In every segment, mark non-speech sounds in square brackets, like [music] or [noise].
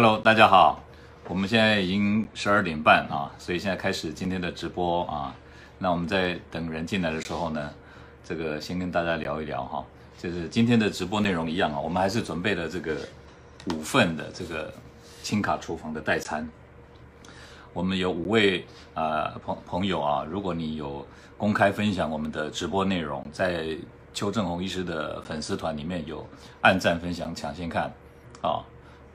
Hello，大家好，我们现在已经十二点半啊，所以现在开始今天的直播啊。那我们在等人进来的时候呢，这个先跟大家聊一聊哈，就是今天的直播内容一样啊，我们还是准备了这个五份的这个轻卡厨房的代餐。我们有五位啊朋朋友啊，如果你有公开分享我们的直播内容，在邱正红医师的粉丝团里面有按赞分享抢先看啊。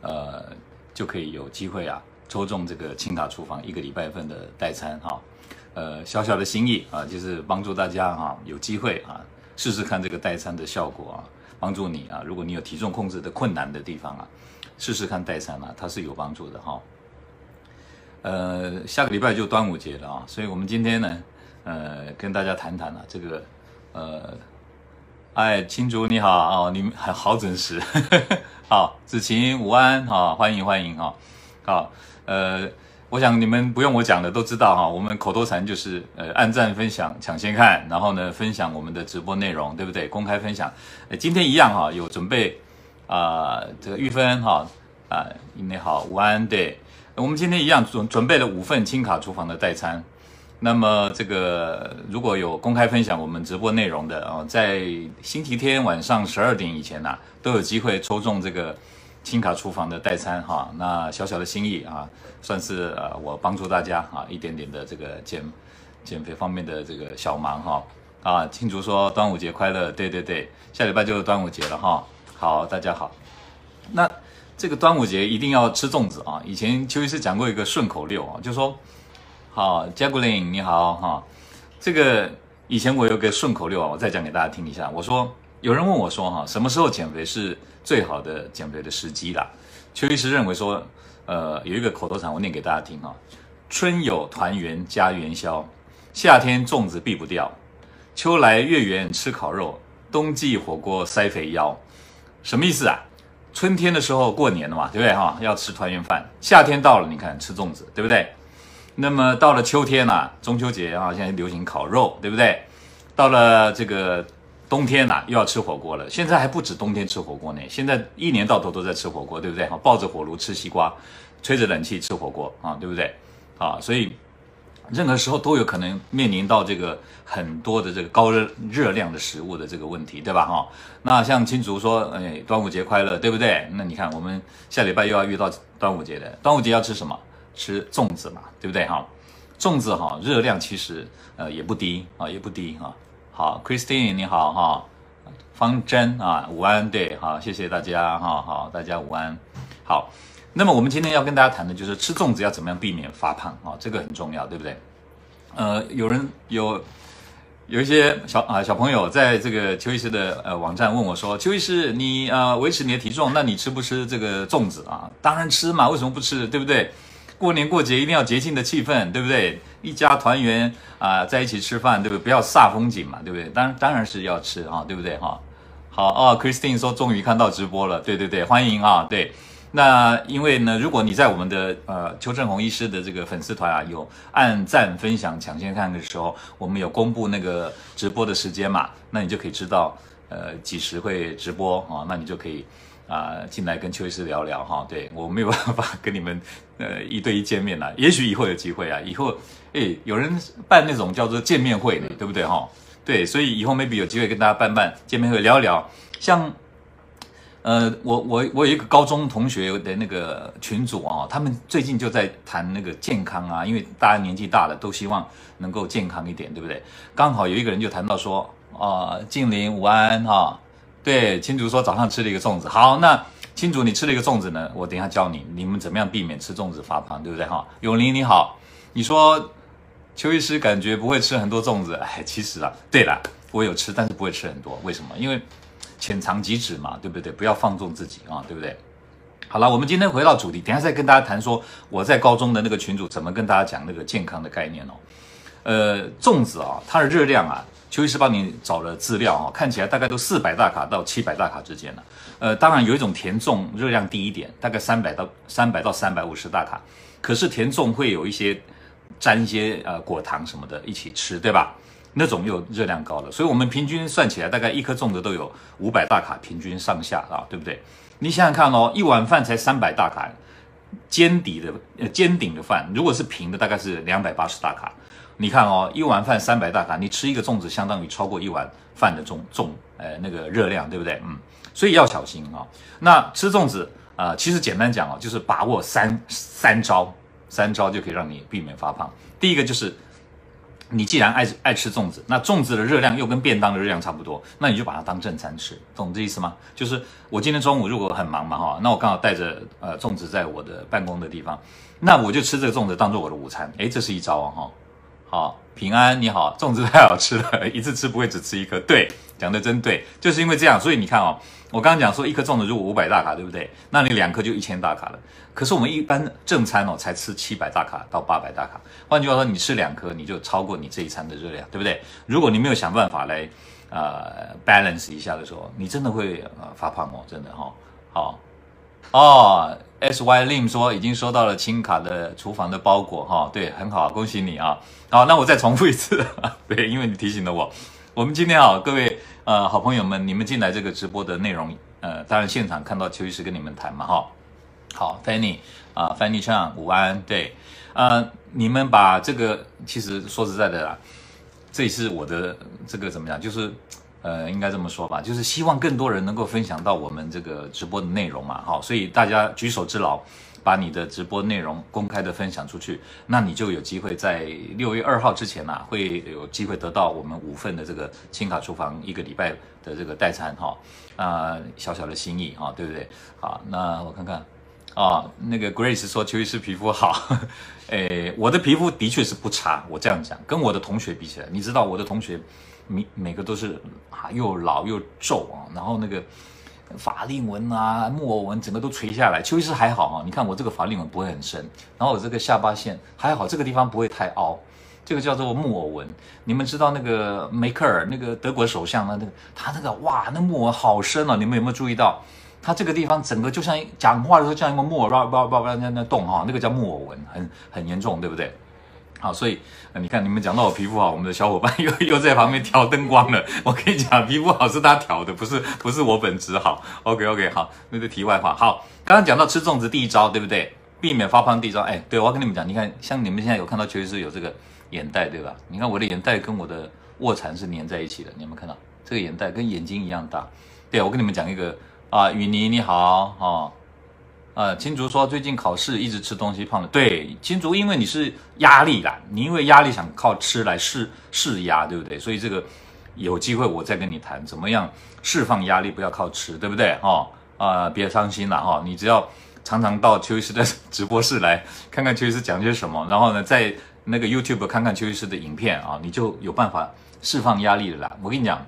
呃，就可以有机会啊，抽中这个轻卡厨房一个礼拜份的代餐哈。呃，小小的心意啊，就是帮助大家哈，有机会啊，试试看这个代餐的效果啊，帮助你啊。如果你有体重控制的困难的地方啊，试试看代餐啊，它是有帮助的哈。呃，下个礼拜就端午节了啊，所以我们今天呢，呃，跟大家谈谈啊，这个呃。哎，青竹你好哦，你们还好准时，呵 [laughs] 呵好，子晴午安哈，欢迎欢迎哈，好，呃，我想你们不用我讲的都知道哈，我们口头禅就是呃按赞分享抢先看，然后呢分享我们的直播内容，对不对？公开分享，呃，今天一样哈，有准备啊、这个玉芬哈啊，你好午安，对，我们今天一样准准备了五份轻卡厨房的代餐。那么这个如果有公开分享我们直播内容的啊，在星期天晚上十二点以前呢，都有机会抽中这个轻卡厨房的代餐哈。那小小的心意啊，算是呃我帮助大家啊一点点的这个减减肥方面的这个小忙哈啊。庆祝说端午节快乐，对对对，下礼拜就是端午节了哈。好，大家好。那这个端午节一定要吃粽子啊。以前邱医师讲过一个顺口溜啊，就说。好，加古林你好哈，这个以前我有个顺口溜啊，我再讲给大家听一下。我说有人问我说哈，什么时候减肥是最好的减肥的时机啦？邱医师认为说，呃，有一个口头禅，我念给大家听哈：春有团圆家元宵，夏天粽子避不掉，秋来月圆吃烤肉，冬季火锅塞肥腰。什么意思啊？春天的时候过年了嘛，对不对哈？要吃团圆饭。夏天到了，你看吃粽子，对不对？那么到了秋天呐、啊，中秋节啊，现在流行烤肉，对不对？到了这个冬天呐、啊，又要吃火锅了。现在还不止冬天吃火锅呢，现在一年到头都在吃火锅，对不对？哈，抱着火炉吃西瓜，吹着冷气吃火锅啊，对不对？啊，所以任何时候都有可能面临到这个很多的这个高热热量的食物的这个问题，对吧？哈，那像青竹说，哎，端午节快乐，对不对？那你看我们下礼拜又要遇到端午节的，端午节要吃什么？吃粽子嘛，对不对哈？粽子哈，热量其实呃也不低啊，也不低哈。好，Christine 你好哈，方真啊午安，对，好，谢谢大家哈，好，大家午安。好，那么我们今天要跟大家谈的就是吃粽子要怎么样避免发胖啊，这个很重要，对不对？呃，有人有有一些小啊小朋友在这个邱医师的呃网站问我说，邱医师你呃维持你的体重，那你吃不吃这个粽子啊？当然吃嘛，为什么不吃？对不对？过年过节一定要节庆的气氛，对不对？一家团圆啊、在一起吃饭，对不对？不要煞风景嘛，对不对？当当然是要吃啊，对不对哈？好哦，Christine 说终于看到直播了，对对对，欢迎啊，对。那因为呢，如果你在我们的呃邱正红医师的这个粉丝团啊，有按赞分享抢先看的时候，我们有公布那个直播的时间嘛，那你就可以知道呃几时会直播啊，那你就可以。啊，进来跟邱医师聊聊哈，对，我没有办法跟你们呃一对一见面了，也许以后有机会啊，以后诶有人办那种叫做见面会呢，对不对哈？对，所以以后 maybe 有机会跟大家办办见面会聊一聊。像呃我我我有一个高中同学的那个群组啊，他们最近就在谈那个健康啊，因为大家年纪大了都希望能够健康一点，对不对？刚好有一个人就谈到说啊，静玲午安哈。对，青竹说早上吃了一个粽子。好，那青竹你吃了一个粽子呢？我等一下教你，你们怎么样避免吃粽子发胖，对不对？哈，永林你好，你说邱医师感觉不会吃很多粽子，哎，其实啊，对了，我有吃，但是不会吃很多，为什么？因为浅尝即止嘛，对不对？不要放纵自己啊，对不对？好了，我们今天回到主题，等下再跟大家谈说我在高中的那个群组怎么跟大家讲那个健康的概念哦。呃，粽子啊，它的热量啊。邱医师帮你找了资料啊，看起来大概都四百大卡到七百大卡之间了。呃，当然有一种甜粽热量低一点，大概三百到三百到三百五十大卡。可是甜粽会有一些沾一些呃果糖什么的一起吃，对吧？那种又热量高了。所以我们平均算起来，大概一颗粽子都有五百大卡，平均上下啊，对不对？你想想看哦，一碗饭才三百大卡，尖底的呃尖顶的饭，如果是平的，大概是两百八十大卡。你看哦，一碗饭三百大卡，你吃一个粽子，相当于超过一碗饭的重重呃那个热量，对不对？嗯，所以要小心啊、哦。那吃粽子啊、其实简单讲哦，就是把握三三招，三招就可以让你避免发胖。第一个就是。你既然爱爱吃粽子，那粽子的热量又跟便当的热量差不多，那你就把它当正餐吃，懂这意思吗？就是我今天中午如果很忙嘛哈，那我刚好带着呃粽子在我的办公的地方，那我就吃这个粽子当做我的午餐，诶，这是一招啊哈。好，平安你好，粽子太好吃了，一次吃不会只吃一颗，对，[laughs] 讲的真对，就是因为这样，所以你看哦。我刚刚讲说，一颗粽子如果五百大卡，对不对？那你两颗就一千大卡了。可是我们一般正餐哦，才吃七百大卡到八百大卡。换句话说，你吃两颗，你就超过你这一餐的热量，对不对？如果你没有想办法来呃 balance 一下的时候，你真的会呃发胖哦，真的哈、哦。好哦，S Y Lim 说已经收到了轻卡的厨房的包裹哈、对，很好，恭喜你啊。好，那我再重复一次，[laughs] 对，因为你提醒了我。我们今天啊，各位呃好朋友们，你们进来这个直播的内容，呃，当然现场看到邱医师跟你们谈嘛，哈，好，Fanny 啊，Fanny Chang，午安，对，呃，你们把这个，其实说实在的啦，这也是我的这个怎么讲，就是呃，应该这么说吧，就是希望更多人能够分享到我们这个直播的内容嘛，好，所以大家举手之劳。把你的直播内容公开的分享出去，那你就有机会在六月二号之前呐、会有机会得到我们五份的这个轻卡厨房一个礼拜的这个代餐哈啊，小小的心意啊，对不对？好，那我看看啊，那个 Grace 说邱医师皮肤好，[laughs] 诶，我的皮肤的确是不差，我这样讲，跟我的同学比起来，你知道我的同学每每个都是啊又老又皱啊，然后那个。法令纹啊，木偶纹整个都垂下来。邱医师还好啊，你看我这个法令纹不会很深，然后我这个下巴线还好，这个地方不会太凹，这个叫做木偶纹。你们知道那个梅克尔那个德国首相的那个他那个哇，那木偶好深啊！你们有没有注意到？他这个地方整个就像讲话的时候像一个木偶，叭叭叭叭在那动哈，那个叫木偶纹，很很严重，对不对？好，所以你看，你们讲到我皮肤好，我们的小伙伴又又在旁边调灯光了。我跟你讲，皮肤好是他调的，不是不是我本质好。OK OK，好，那个题外话。好，刚刚讲到吃粽子第一招，对不对？避免发胖第一招。哎，对，我要跟你们讲，你看，像你们现在有看到确实是有这个眼袋，对吧？你看我的眼袋跟我的卧蚕是粘在一起的，你有没有看到？这个眼袋跟眼睛一样大。对，我跟你们讲一个啊，雨妮你好，哦呃，青竹说最近考试一直吃东西胖了。对，青竹，因为你是压力啦，你因为压力想靠吃来释释压，对不对？所以这个有机会我再跟你谈怎么样释放压力，不要靠吃，对不对？哦，啊、呃，别伤心了哈、哦，你只要常常到邱医师的 [laughs] 直播室来看看邱医师讲些什么，然后呢，在那个 YouTube 看看邱医师的影片啊，你就有办法释放压力了啦。我跟你讲，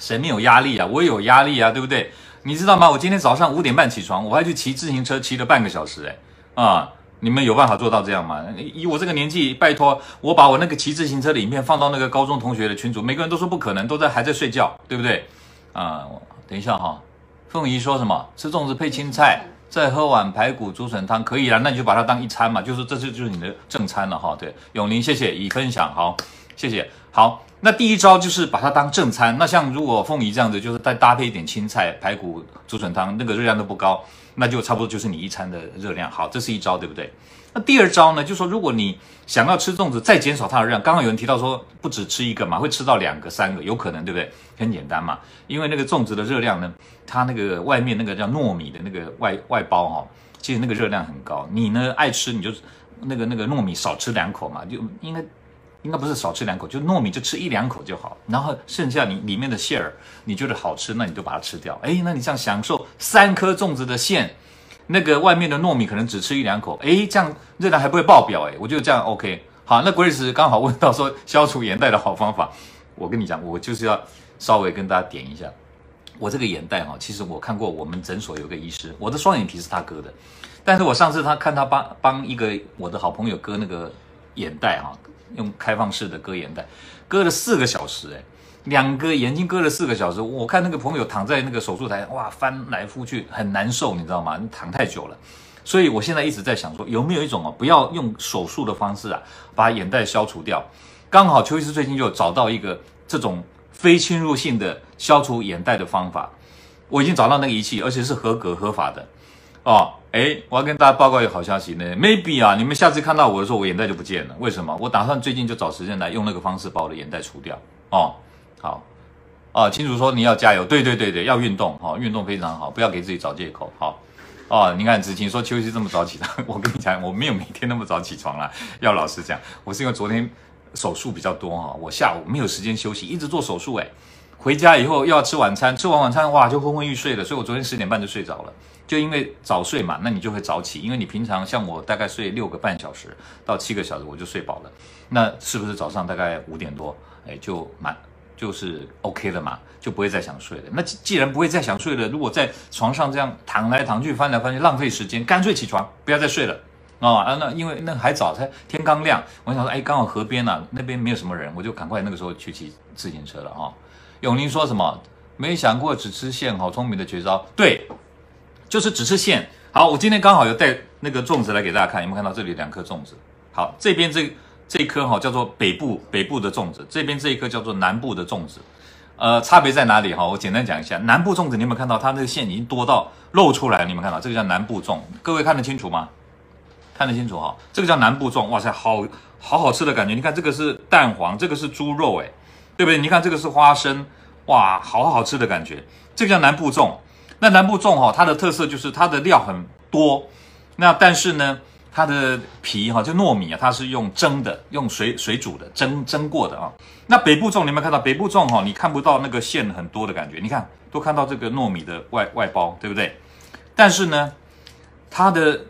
谁没有压力啊？我有压力啊，对不对？你知道吗？我今天早上五点半起床，我还去骑自行车，骑了半个小时。哎，啊，你们有办法做到这样吗？以我这个年纪，拜托，我把我那个骑自行车的影片放到那个高中同学的群组，每个人都说不可能，都在还在睡觉，对不对？啊，等一下哈，凤仪说什么？吃粽子配青菜，再喝碗排骨竹笋汤，可以了，那你就把它当一餐嘛，就是这就就是你的正餐了哈。对，永林，谢谢已分享，好，谢谢，好。那第一招就是把它当正餐。那像如果凤仪这样子，就是再搭配一点青菜、排骨、竹笋汤，那个热量都不高，那就差不多就是你一餐的热量。好，这是一招，对不对？那第二招呢，就说如果你想要吃粽子，再减少它的热量，刚刚有人提到说不止吃一个嘛，会吃到两个、三个，有可能，对不对？很简单嘛，因为那个粽子的热量呢，它那个外面那个叫糯米的那个外外包哈、其实那个热量很高。你呢爱吃，你就那个那个糯米少吃两口嘛，就应该。应该不是少吃两口，就糯米就吃一两口就好，然后剩下你里面的馅儿，你觉得好吃，那你就把它吃掉。哎，那你这样享受三颗粽子的馅，那个外面的糯米可能只吃一两口，哎，这样热量还不会爆表，哎，我觉得这样 OK。好，那 Grace 刚好问到说消除眼袋的好方法，我跟你讲，我就是要稍微跟大家点一下，我这个眼袋哈，其实我看过我们诊所有个医师，我的双眼皮是他割的，但是我上次他看他帮帮一个我的好朋友割那个眼袋哈。用开放式的割眼袋，割了四个小时，哎，两个眼睛割了四个小时。我看那个朋友躺在那个手术台，哇，翻来覆去很难受，你知道吗？你躺太久了。所以我现在一直在想说，有没有一种哦，不要用手术的方式啊，把眼袋消除掉。刚好邱医师最近就找到一个这种非侵入性的消除眼袋的方法，我已经找到那个仪器，而且是合格合法的。哦，哎，我要跟大家报告一个好消息呢，maybe 啊，你们下次看到我的时候，我眼袋就不见了。为什么？我打算最近就找时间来用那个方式把我的眼袋除掉。哦，好，哦，清楚说你要加油，对对对对，要运动，哦，运动非常好，不要给自己找借口。好，哦，你看子晴说秋夕这么早起床，[laughs] 我跟你讲，我没有每天那么早起床啦。要老实讲，我是因为昨天手术比较多哈，我下午没有时间休息，一直做手术哎。回家以后又要吃晚餐，吃完晚餐哇就昏昏欲睡了，所以我昨天十点半就睡着了。就因为早睡嘛，那你就会早起，因为你平常像我大概睡六个半小时到七个小时我就睡饱了，那是不是早上大概五点多，哎就满就是 OK 了嘛，就不会再想睡了。那既然不会再想睡了，如果在床上这样躺来躺去翻来翻去浪费时间，干脆起床不要再睡了啊！那因为那还早，才天刚亮，我想说哎刚好河边啊那边没有什么人，我就赶快那个时候去骑自行车了啊。永宁说什么？没想过只吃馅，好聪明的绝招。对，就是只吃馅。好，我今天刚好有带那个粽子来给大家看，有没有看到这里两颗粽子？好，这边这这一颗哈叫做北部北部的粽子，这边这一颗叫做南部的粽子。呃，差别在哪里哈？我简单讲一下，南部粽子你有没有看到它那个馅已经多到露出来？你有没有看到？这个叫南部粽，各位看得清楚吗？看得清楚哈？这个叫南部粽，哇塞，好好好吃的感觉。你看这个是蛋黄，这个是猪肉，诶。对不对？你看这个是花生，哇，好好吃的感觉。这个叫南部粽。那南部粽哈、它的特色就是它的料很多。那但是呢，它的皮哈，就糯米啊，它是用蒸的，用水水煮的，蒸蒸过的啊。那北部粽你有没有看到？北部粽哈、你看不到那个馅很多的感觉。你看，都看到这个糯米的外外包，对不对？但是呢，它的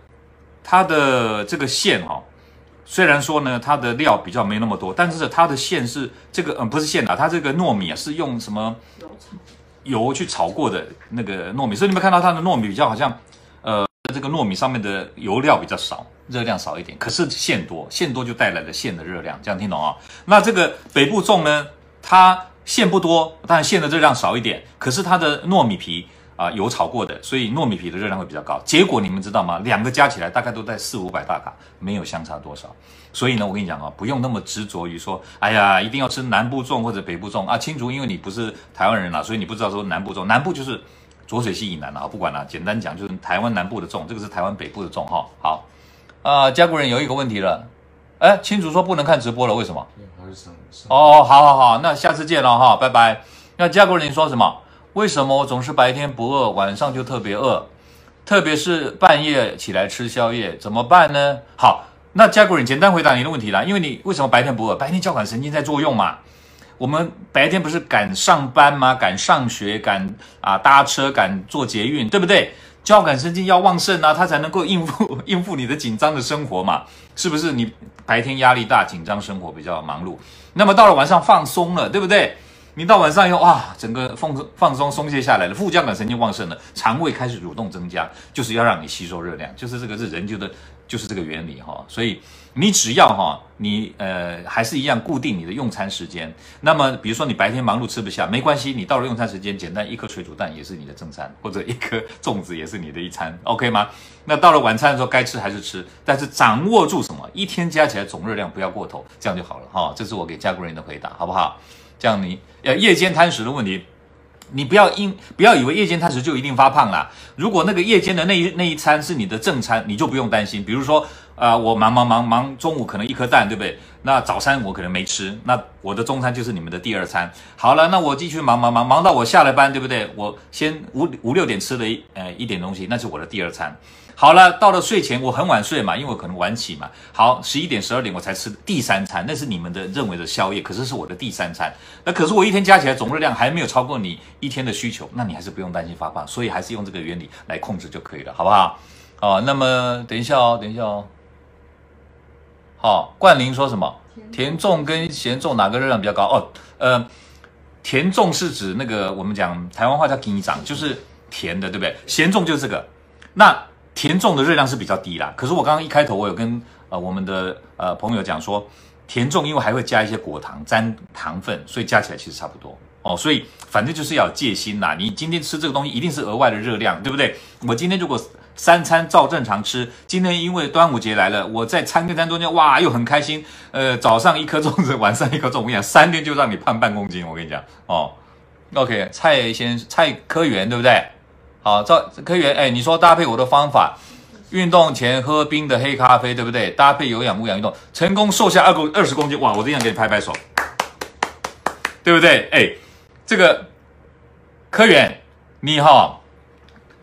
它的这个馅哈、虽然说呢，它的料比较没那么多，但是它的馅是这个，嗯，不是馅啊，它这个糯米啊是用什么油去炒过的那个糯米，所以你们看到它的糯米比较好像，呃，这个糯米上面的油料比较少，热量少一点，可是馅多，馅多就带来了馅的热量，这样听懂啊？那这个北部粽呢，它馅不多，但馅的热量少一点，可是它的糯米皮。啊，油炒过的，所以糯米皮的热量会比较高。结果你们知道吗？两个加起来大概都在四五百大卡，没有相差多少。所以呢，我跟你讲啊，不用那么执着于说，哎呀，一定要吃南部粽或者北部粽啊。青竹，因为你不是台湾人啦，所以你不知道说南部粽，南部就是浊水溪以南啊。不管了，简单讲就是台湾南部的粽，这个是台湾北部的粽哈。好，啊，家国人有一个问题了，哎，青竹说不能看直播了，为什么？哦，好好好，那下次见了哈，拜拜。那家国人你说什么？为什么我总是白天不饿，晚上就特别饿，特别是半夜起来吃宵夜，怎么办呢？好，那加古人简单回答你的问题啦。因为你为什么白天不饿？白天交感神经在作用嘛。我们白天不是赶上班吗？赶上学，赶啊搭车，赶坐捷运，对不对？交感神经要旺盛啊，它才能够应付 [laughs] 应付你的紧张的生活嘛。是不是？你白天压力大，紧张生活比较忙碌，那么到了晚上放松了，对不对？你到晚上以后，哇，整个放松放松松懈下来了，副交感神经旺盛了，肠胃开始蠕动增加，就是要让你吸收热量，就是这个是人就的，就是这个原理哈。所以你只要哈，你呃还是一样固定你的用餐时间。那么比如说你白天忙碌吃不下，没关系，你到了用餐时间，简单一颗水煮蛋也是你的正餐，或者一颗粽子也是你的一餐，[laughs] OK 吗？那到了晚餐的时候，该吃还是吃，但是掌握住什么？一天加起来总热量不要过头，这样就好了哈。这是我给家国人的回答，好不好？这样你呃夜间贪食的问题，你不要因不要以为夜间碳水就一定发胖啦。如果那个夜间的那一那一餐是你的正餐，你就不用担心。比如说啊、呃，我忙忙忙忙，中午可能一颗蛋，对不对？那早餐我可能没吃，那我的中餐就是你们的第二餐。好了，那我继续忙忙忙忙到我下了班，对不对？我先五五六点吃了一呃一点东西，那是我的第二餐。好了，到了睡前，我很晚睡嘛，因为我可能晚起嘛。好，十一点、十二点我才吃第三餐，那是你们的认为的宵夜，可是是我的第三餐。那可是我一天加起来总热量还没有超过你一天的需求，那你还是不用担心发胖，所以还是用这个原理来控制就可以了，好不好？哦，那么等一下哦，等一下哦。好，冠霖说什么？甜粽跟咸粽哪个热量比较高？哦，呃，甜粽是指那个我们讲台湾话叫鸡掌，就是甜的，对不对？咸粽就是这个，那。甜粽的热量是比较低啦，可是我刚刚一开头我有跟呃我们的呃朋友讲说，甜粽因为还会加一些果糖沾糖分，所以加起来其实差不多哦，所以反正就是要戒心啦。你今天吃这个东西一定是额外的热量，对不对？我今天如果三餐照正常吃，今天因为端午节来了，我在餐跟餐中间哇又很开心，呃早上一颗粽子，晚上一颗粽，我跟你讲，三天就让你胖半公斤，我跟你讲哦。OK，蔡先蔡科员对不对？好，赵科员，哎，你说搭配我的方法，运动前喝冰的黑咖啡，对不对？搭配有氧无氧运动，成功瘦下二公二十公斤，哇！我真想给你拍拍手，对不对？哎，这个科员，你好。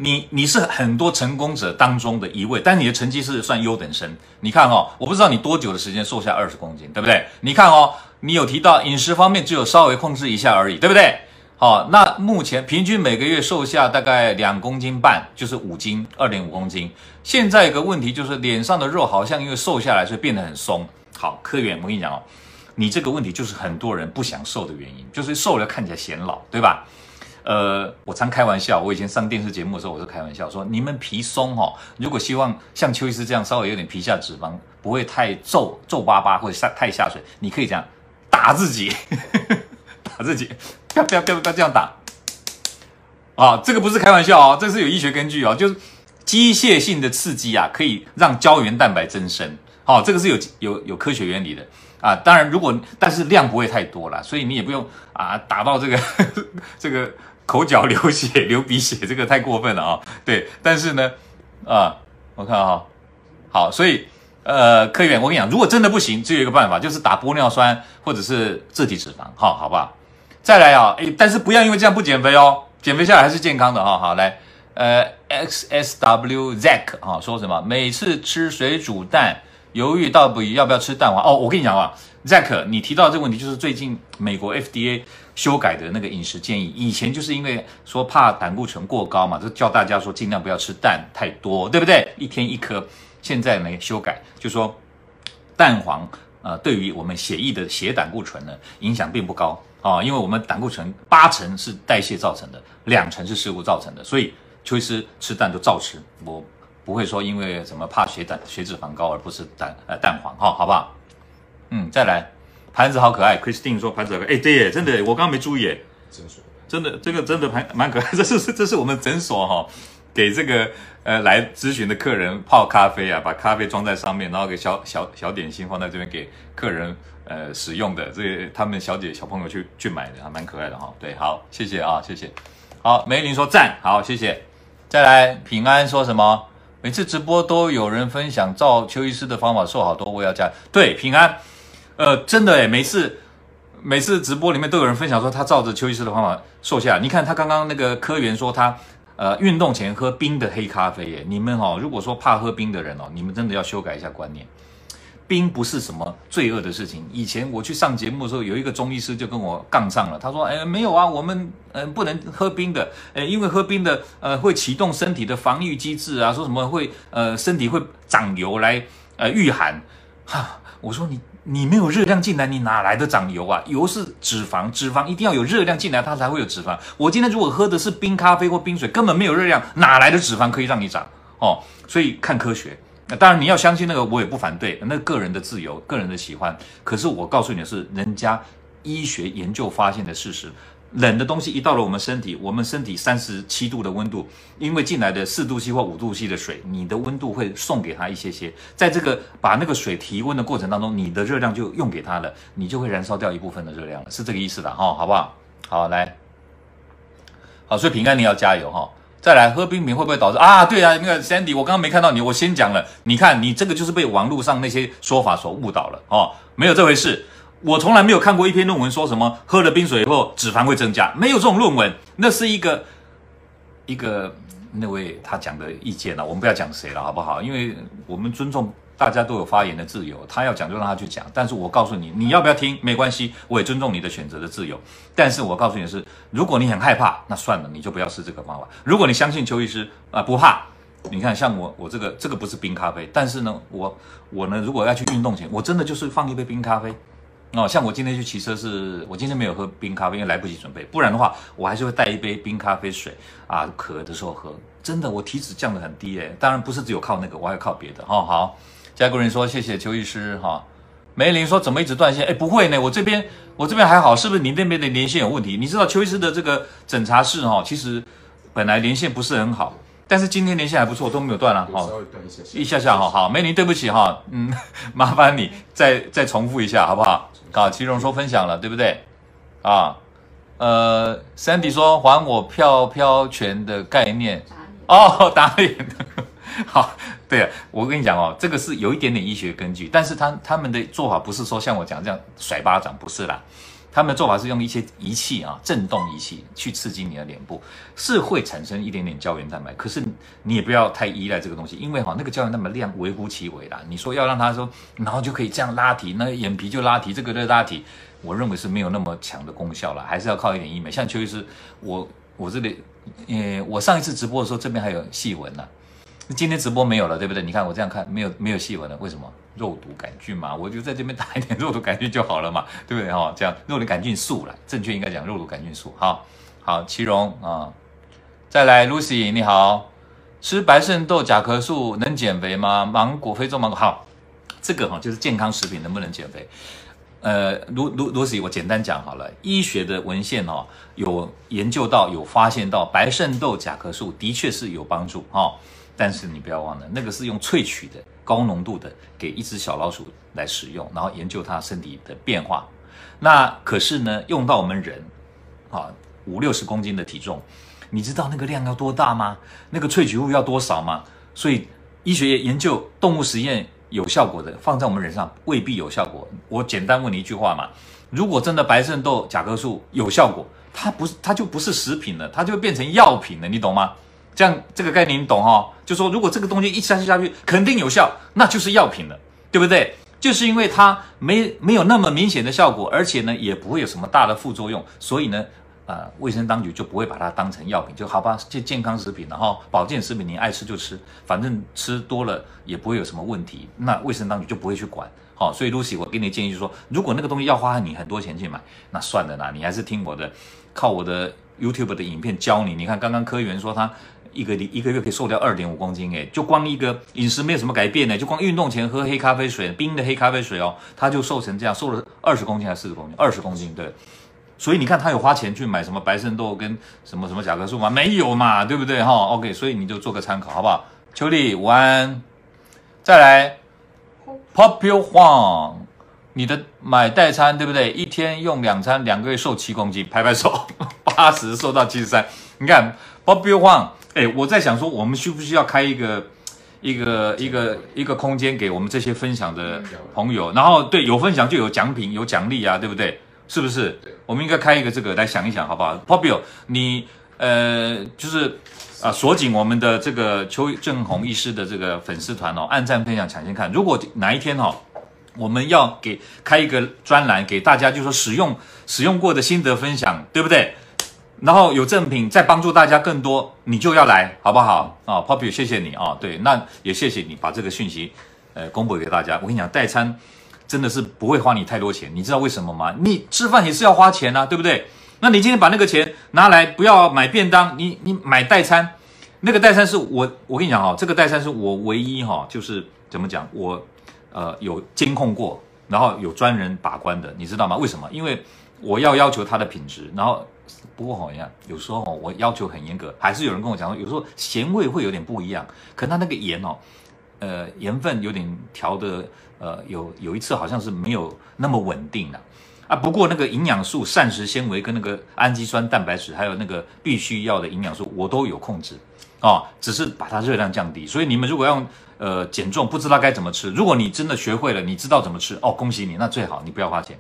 你你是很多成功者当中的一位，但你的成绩是算优等生。你看哦，我不知道你多久的时间瘦下二十公斤，对不对？你看哦，你有提到饮食方面只有稍微控制一下而已，对不对？好，那目前平均每个月瘦下大概两公斤半，就是五斤，二点五公斤。现在一个问题就是脸上的肉好像因为瘦下来所以变得很松。好，科员，我跟你讲哦，你这个问题就是很多人不想瘦的原因，就是瘦了看起来显老，对吧？呃，我常开玩笑，我以前上电视节目的时候，我就开玩笑说，你们皮松哈、哦，如果希望像邱医师这样稍微有点皮下脂肪，不会太皱皱巴巴或者下太下水，你可以这样打自己，打自己，[laughs] 不要不要不要这样打，啊，这个不是开玩笑哦，这是有医学根据哦，就是机械性的刺激啊，可以让胶原蛋白增生，好、哦，这个是有有有科学原理的啊，当然如果但是量不会太多啦，所以你也不用啊打到这个 [laughs] 这个。口角流血、流鼻血，这个太过分了啊！对，但是呢，啊，我看啊，好，所以呃，科员，我跟你讲，如果真的不行，只有一个办法，就是打玻尿酸或者是自体脂肪，好，好不好？再来啊，诶，但是不要因为这样不减肥哦，减肥下来还是健康的哈。好，来，呃，X S W Zack 啊，说什么？每次吃水煮蛋，犹豫到底要不要吃蛋黄哦。我跟你讲啊，Zack，你提到这个问题，就是最近美国 FDA。修改的那个饮食建议，以前就是因为说怕胆固醇过高嘛，就叫大家说尽量不要吃蛋太多，对不对？一天一颗。现在呢修改，就说蛋黄呃对于我们血液的血胆固醇呢影响并不高啊，因为我们胆固醇八成是代谢造成的，两成是食物造成的，所以邱医师吃蛋就照吃，我不会说因为什么怕血胆血脂肪高而不吃蛋呃蛋黄哈，好不好？嗯，再来。盘子好可爱，Christine 说盘子好可爱，哎，对耶，真的，我刚刚没注意耶，真的，这个真的蛮蛮可爱，[laughs] 这是这是我们诊所哈、哦，给这个呃来咨询的客人泡咖啡啊，把咖啡装在上面，然后给小小小点心放在这边给客人呃使用的，这个他们小姐小朋友去去买的，还蛮可爱的哈、对，好，谢谢啊，谢谢，好，梅林说赞，好，谢谢，再来平安说什么？每次直播都有人分享照邱医师的方法瘦好多，我要加，对，平安。呃，真的诶，每次每次直播里面都有人分享说他照着邱医师的方法瘦下。你看他刚刚那个科员说他呃运动前喝冰的黑咖啡耶，你们哦，如果说怕喝冰的人哦，你们真的要修改一下观念。冰不是什么罪恶的事情。以前我去上节目的时候，有一个中医师就跟我杠上了，他说：“哎，没有啊，我们嗯、呃、不能喝冰的，哎，因为喝冰的呃会启动身体的防御机制啊，说什么会呃身体会长油来呃御寒。”哈，我说你。你没有热量进来，你哪来的长油啊？油是脂肪，脂肪一定要有热量进来，它才会有脂肪。我今天如果喝的是冰咖啡或冰水，根本没有热量，哪来的脂肪可以让你长？哦，所以看科学。那当然你要相信那个，我也不反对，那个人的自由，个人的喜欢。可是我告诉你的是，人家医学研究发现的事实。冷的东西一到了我们身体，我们身体三十七度的温度，因为进来的四度 C 或五度 C 的水，你的温度会送给他一些些，在这个把那个水提温的过程当中，你的热量就用给他了，你就会燃烧掉一部分的热量了，是这个意思的哈，好不好？好，来，好，所以平安你要加油哈，再来喝冰品会不会导致啊？对啊，那个 Sandy，我刚刚没看到你，我先讲了，你看你这个就是被网络上那些说法所误导了哦，没有这回事。我从来没有看过一篇论文说什么喝了冰水以后脂肪会增加，没有这种论文。那是一个一个那位他讲的意见了，我们不要讲谁了，好不好？因为我们尊重大家都有发言的自由，他要讲就让他去讲。但是我告诉你，你要不要听没关系，我也尊重你的选择的自由。但是我告诉你的是，如果你很害怕，那算了，你就不要试这个方法。如果你相信邱医师啊，不怕，你看像我我这个这个不是冰咖啡，但是呢，我我呢如果要去运动前，我真的就是放一杯冰咖啡。哦，像我今天去骑车是，我今天没有喝冰咖啡，因为来不及准备。不然的话，我还是会带一杯冰咖啡水啊，渴的时候喝。真的，我体脂降得很低诶。当然不是只有靠那个，我还要靠别的哈、哦。好，加国人说谢谢邱医师哈。梅林说怎么一直断线？哎，不会呢，我这边我这边还好，是不是你那边的连线有问题？你知道邱医师的这个诊查室哈，其实本来连线不是很好。但是今天连线还不错，都没有断了哈，一下下哈，好，梅林对不起哈，嗯，[laughs] 麻烦你再再重复一下好不好？啊，其荣说分享了对不对？啊，呃，Sandy 说还我飘飘拳的概念。哦，[laughs] 打脸。[laughs] 好，对啊，我跟你讲哦，这个是有一点点医学根据，但是他他们的做法不是说像我讲这样甩巴掌，不是啦。他们的做法是用一些仪器啊，震动仪器去刺激你的脸部，是会产生一点点胶原蛋白。可是你也不要太依赖这个东西，因为哈那个胶原蛋白量微乎其微啦。你说要让他说，然后就可以这样拉提，那眼皮就拉提，这个就拉提，我认为是没有那么强的功效了，还是要靠一点医美。像邱医师，我我这里，呃，我上一次直播的时候，这边还有细纹呢。[laughs] 今天直播没有了，对不对？你看我这样看，没有没有细纹了，为什么？肉毒杆菌嘛，我就在这边打一点肉毒杆菌就好了嘛，对不对？哈，这样肉毒杆菌素来，正确应该讲肉毒杆菌素。好，好，齐荣啊，再来，Lucy 你好，吃白肾豆、甲壳素能减肥吗？芒果、非洲芒果，好，这个哈就是健康食品能不能减肥？呃，Lucy 我简单讲好了，医学的文献哦有研究到，有发现到白肾豆、甲壳素的确是有帮助哈。但是你不要忘了，那个是用萃取的高浓度的，给一只小老鼠来使用，然后研究它身体的变化。那可是呢，用到我们人，啊，五六十公斤的体重，你知道那个量要多大吗？那个萃取物要多少吗？所以医学研究动物实验有效果的，放在我们人上未必有效果。我简单问你一句话嘛：如果真的白肾豆、甲壳素有效果，它不是，它就不是食品了，它就变成药品了，你懂吗？这样这个概念你懂哈、就说如果这个东西一下下去肯定有效，那就是药品了，对不对？就是因为它没没有那么明显的效果，而且呢也不会有什么大的副作用，所以呢，呃，卫生当局就不会把它当成药品，就好吧？健健康食品，然后保健食品你爱吃就吃，反正吃多了也不会有什么问题，那卫生当局就不会去管。好，所以 Lucy，我给你建议就是说，如果那个东西要花你很多钱去买，那算了啦，你还是听我的，靠我的 YouTube 的影片教你。你看刚刚科员说他。一个一个月可以瘦掉二点五公斤，诶，就光一个饮食没有什么改变呢，就光运动前喝黑咖啡水，冰的黑咖啡水哦，他就瘦成这样，瘦了二十公斤还是四十公斤？二十公斤，对。所以你看他有花钱去买什么白肾豆跟什么什么甲壳素吗？没有嘛，对不对？哈，OK，所以你就做个参考，好不好？秋丽午安，再来，Popular Huang，你的买代餐对不对？一天用两餐，两个月瘦七公斤，拍拍手，[laughs] 八十瘦到七十三，你看 Popular Huang。哎，我在想说，我们需不需要开一个一个一个一个空间给我们这些分享的朋友？然后对，有分享就有奖品，有奖励啊，对不对？是不是？我们应该开一个这个来想一想，好不好？Popio，你呃，就是啊，锁紧我们的这个邱正红医师的这个粉丝团哦，按赞分享抢先看。如果哪一天哈、哦，我们要给开一个专栏给大家，就是说使用使用过的心得分享，对不对？然后有赠品，再帮助大家更多，你就要来，好不好？啊、，Poppy，谢谢你啊、哦。对，那也谢谢你把这个讯息，呃，公布给大家。我跟你讲，代餐真的是不会花你太多钱，你知道为什么吗？你吃饭也是要花钱啊，对不对？那你今天把那个钱拿来，不要买便当，你你买代餐，那个代餐是我，我跟你讲哈，这个代餐是我唯一哈，就是怎么讲，我呃有监控过，然后有专人把关的，你知道吗？为什么？因为我要要求它的品质，然后。不过好像有时候我要求很严格，还是有人跟我讲说，有时候咸味会有点不一样。可它那个盐哦，呃，盐分有点调的，呃，有有一次好像是没有那么稳定了啊。不过那个营养素、膳食纤维跟那个氨基酸、蛋白质，还有那个必须要的营养素，我都有控制哦，只是把它热量降低。所以你们如果要呃减重，不知道该怎么吃，如果你真的学会了，你知道怎么吃哦，恭喜你，那最好你不要花钱。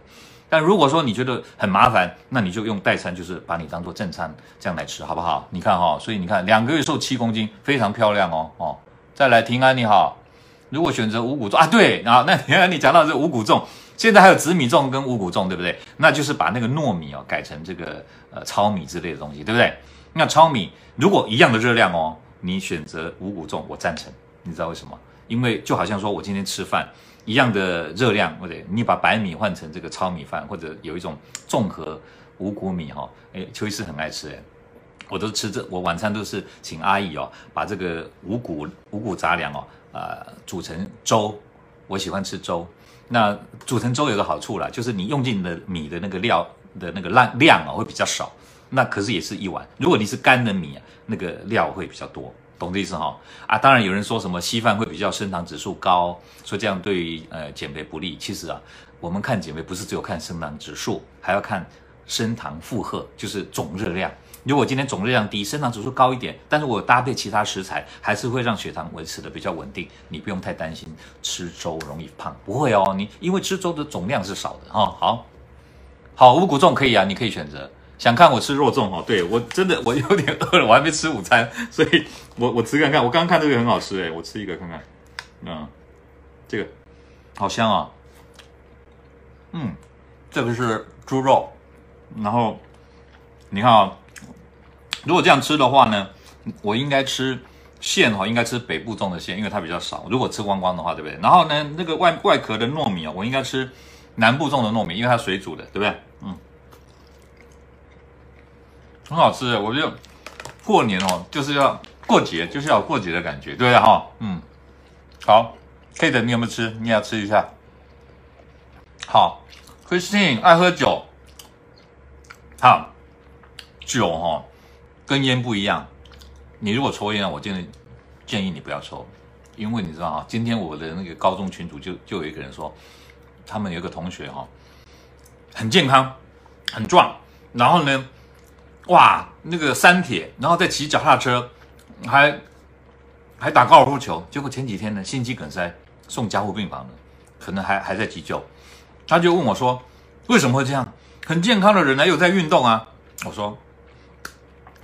但如果说你觉得很麻烦，那你就用代餐，就是把你当做正餐这样来吃，好不好？你看哈、哦，所以你看两个月瘦七公斤，非常漂亮哦哦。再来，平安你好，如果选择五谷粽啊，对啊，那平安你讲到这五谷粽，现在还有紫米粽跟五谷粽，对不对？那就是把那个糯米哦改成这个呃糙米之类的东西，对不对？那糙米如果一样的热量哦，你选择五谷粽，我赞成。你知道为什么？因为就好像说我今天吃饭。一样的热量，或者你把白米换成这个糙米饭，或者有一种综合五谷米哈，哎，邱医师很爱吃哎，我都吃这，我晚餐都是请阿姨哦，把这个五谷五谷杂粮哦，呃，煮成粥，我喜欢吃粥。那煮成粥有个好处啦，就是你用进的米的那个料的那个量量啊会比较少，那可是也是一碗。如果你是干的米啊，那个料会比较多。懂这意思哈啊！当然有人说什么稀饭会比较升糖指数高，说这样对于呃减肥不利。其实啊，我们看减肥不是只有看升糖指数，还要看升糖负荷，就是总热量。如果今天总热量低，升糖指数高一点，但是我搭配其他食材，还是会让血糖维持的比较稳定。你不用太担心吃粥容易胖，不会哦。你因为吃粥的总量是少的哈、哦。好，好五谷粽可以啊，你可以选择。想看我吃肉粽哦？对，我真的我有点饿了，我还没吃午餐，[laughs] 所以我我吃看看。我刚刚看这个很好吃诶，我吃一个看看。嗯，这个好香啊。嗯，这个是猪肉，然后你看啊。如果这样吃的话呢，我应该吃馅哈，应该吃北部种的馅，因为它比较少。如果吃光光的话，对不对？然后呢，那个外外壳的糯米啊，我应该吃南部种的糯米，因为它水煮的，对不对？嗯，很好吃的。我觉得过年哦，就是要过节，就是要过节的感觉，对不对哈？嗯，好，Kate，你有没有吃？你也要吃一下。好，Christine 爱喝酒，好，酒哈。跟烟不一样，你如果抽烟，我建议建议你不要抽，因为你知道啊，今天我的那个高中群主就就有一个人说，他们有一个同学哈，很健康，很壮，然后呢，哇，那个三铁，然后再骑脚踏车，还还打高尔夫球，结果前几天呢，心肌梗塞送加护病房了，可能还还在急救，他就问我说，为什么会这样？很健康的人呢，又在运动啊，我说。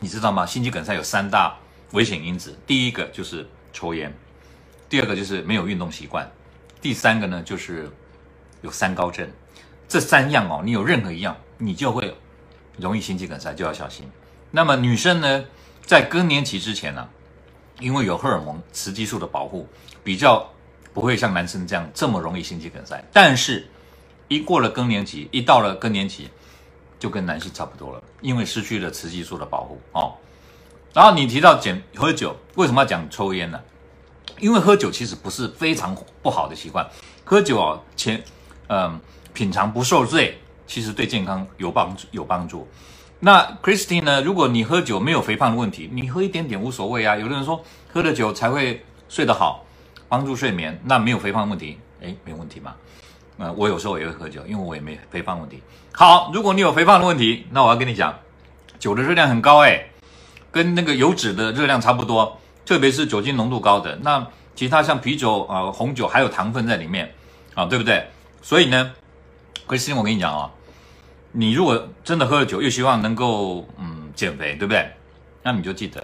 你知道吗？心肌梗塞有三大危险因子，第一个就是抽烟，第二个就是没有运动习惯，第三个呢就是有三高症。这三样哦，你有任何一样，你就会容易心肌梗塞，就要小心。那么女生呢，在更年期之前呢、因为有荷尔蒙雌激素的保护，比较不会像男生这样这么容易心肌梗塞。但是，一过了更年期，一到了更年期。就跟男性差不多了，因为失去了雌激素的保护哦。然后你提到减喝酒，为什么要讲抽烟呢？因为喝酒其实不是非常不好的习惯，喝酒啊，前嗯品尝不受罪，其实对健康有帮助有帮助。那 Christine 呢？如果你喝酒没有肥胖的问题，你喝一点点无所谓啊。有的人说喝了酒才会睡得好，帮助睡眠，那没有肥胖问题，诶，没问题吗？呃，我有时候也会喝酒，因为我也没肥胖问题。好，如果你有肥胖的问题，那我要跟你讲，酒的热量很高诶，跟那个油脂的热量差不多，特别是酒精浓度高的。那其他像啤酒啊、红酒还有糖分在里面啊，对不对？所以呢，可是我跟你讲啊，你如果真的喝了酒，又希望能够嗯减肥，对不对？那你就记得。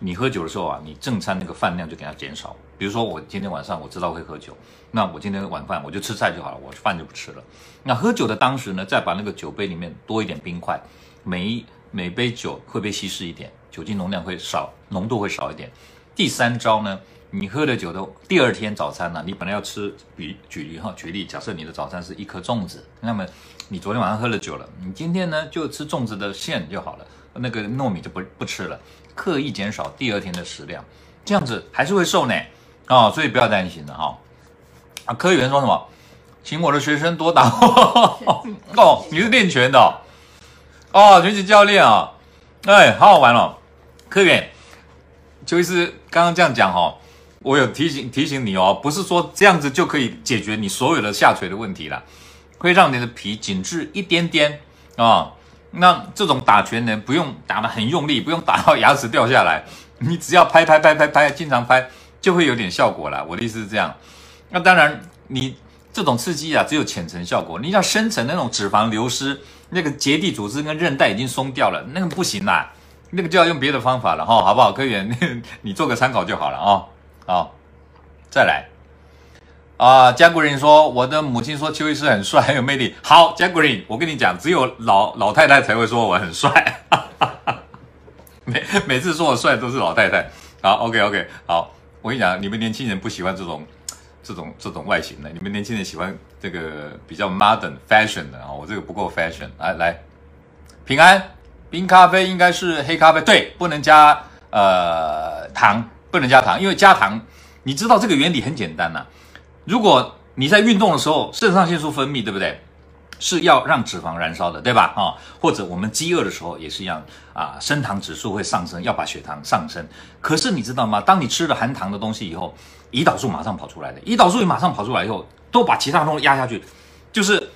你喝酒的时候啊，你正餐那个饭量就给它减少。比如说我今天晚上我知道会喝酒，那我今天晚饭我就吃菜就好了，我饭就不吃了。那喝酒的当时呢，再把那个酒杯里面多一点冰块，每一每杯酒会被稀释一点，酒精浓量会少，浓度会少一点。第三招呢，你喝了酒的第二天早餐呢，你本来要吃，比举例哈，举例，假设你的早餐是一颗粽子，那么你昨天晚上喝了酒了，你今天呢就吃粽子的馅就好了，那个糯米就不不吃了。刻意减少第二天的食量，这样子还是会瘦呢，啊、哦，所以不要担心了哈、啊，科员说什么？请我的学生多打哦，你是练拳的哦，哦，拳击教练啊，哎，好好玩哦。科员，邱医师刚刚这样讲、哦，我有提醒提醒你哦，不是说这样子就可以解决你所有的下垂的问题了，会让你的皮紧致一点点啊。那这种打拳呢，不用打得很用力，不用打到牙齿掉下来，你只要拍拍拍拍拍，经常拍，就会有点效果了。我的意思是这样。那当然，你这种刺激啊，只有浅层效果。你要深层那种脂肪流失，那个结缔组织跟韧带已经松掉了，那个不行啦，那个就要用别的方法了哈，好不好？科员，[laughs] 你做个参考就好了啊。好，再来。啊，江古林说，我的母亲说邱医师很帅，[laughs] 很有魅力。好，江古林，我跟你讲，只有老老太太才会说我很帅。[laughs] 每每次说我帅都是老太太。好，OK OK，好，我跟你讲，你们年轻人不喜欢这种这种这种外形的，你们年轻人喜欢这个比较 modern fashion 的啊。我这个不够 fashion。来来，平安，冰咖啡应该是黑咖啡，对，不能加呃糖，不能加糖，因为加糖，你知道这个原理很简单呐、如果你在运动的时候，肾上腺素分泌，对不对？是要让脂肪燃烧的，对吧？啊、或者我们饥饿的时候也是一样啊，升糖指数会上升，要把血糖上升。可是你知道吗？当你吃了含糖的东西以后，胰岛素马上跑出来的，胰岛素马上跑出来以后，都把其他东西压下去，就是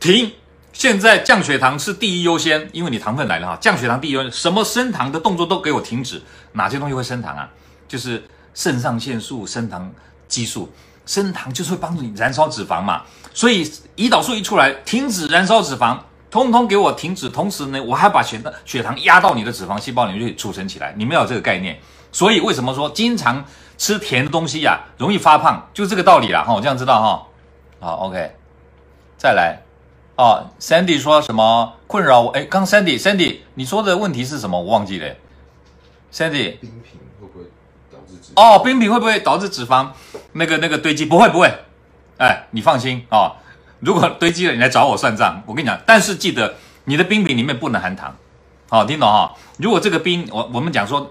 停，现在降血糖是第一优先，因为你糖分来了哈，降血糖第一优先，什么升糖的动作都给我停止。哪些东西会升糖啊？就是肾上腺素、升糖激素，升糖就是会帮助你燃烧脂肪嘛。所以胰岛素一出来，停止燃烧脂肪，通通给我停止。同时呢，我还把血糖血糖压到你的脂肪细胞里面去储存起来。你们要有这个概念。所以为什么说经常吃甜的东西呀、啊，容易发胖，就这个道理啦。哈，我这样知道哈。好，OK，再来。哦，Sandy 说什么困扰我？哎，刚 Sandy Sandy 你说的问题是什么？我忘记了。Sandy，冰品？哦，冰品会不会导致脂肪那个那个堆积？不会不会，哎，你放心啊、哦。如果堆积了，你来找我算账。我跟你讲，但是记得你的冰品里面不能含糖。好、哦，听懂哈？如果这个冰，我我们讲说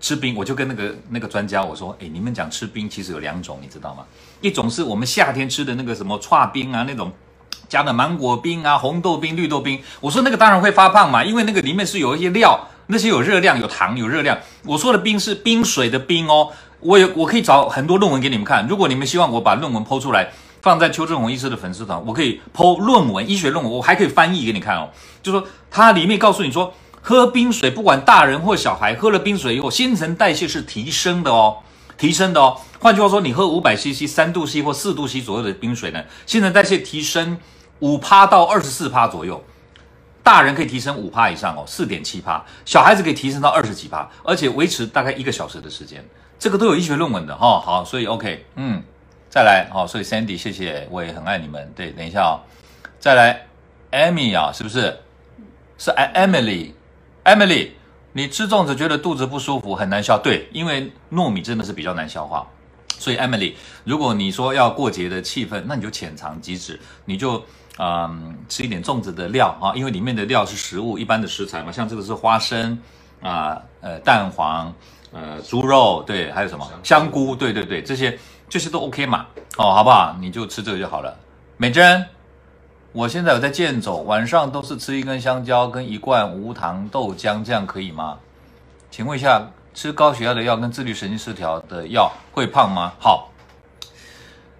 吃冰，我就跟那个那个专家我说，哎，你们讲吃冰其实有两种，你知道吗？一种是我们夏天吃的那个什么串冰啊那种。加的芒果冰啊、红豆冰、绿豆冰，我说那个当然会发胖嘛，因为那个里面是有一些料，那些有热量、有糖、有热量。我说的冰是冰水的冰哦，我有我可以找很多论文给你们看。如果你们希望我把论文剖出来，放在邱正红医师的粉丝团，我可以剖论文、医学论文，我还可以翻译给你看哦。就说它里面告诉你说，喝冰水，不管大人或小孩，喝了冰水以后，新陈代谢是提升的哦，提升的哦。换句话说，你喝五百 CC、三度 C 或四度 C 左右的冰水呢，新陈代谢提升。五趴到二十四趴左右，大人可以提升五趴以上哦，四点七趴，小孩子可以提升到二十几趴，而且维持大概一个小时的时间，这个都有医学论文的哈、哦。好，所以 OK，嗯，再来，哦，所以 Sandy，谢谢，我也很爱你们。对，等一下哦，再来，Amy 啊，是不是？是 Emily，Emily，你吃粽子觉得肚子不舒服，很难消，对，因为糯米真的是比较难消化，所以 Emily，如果你说要过节的气氛，那你就浅尝即止，你就。嗯，吃一点粽子的料啊，因为里面的料是食物一般的食材嘛，像这个是花生啊，呃，蛋黄，呃，猪肉，对，还有什么香菇，对对对，这些这些都 OK 嘛，哦，好不好？你就吃这个就好了。美珍，我现在有在健走，晚上都是吃一根香蕉跟一罐无糖豆浆，这样可以吗？请问一下，吃高血压的药跟自律神经失调的药会胖吗？好。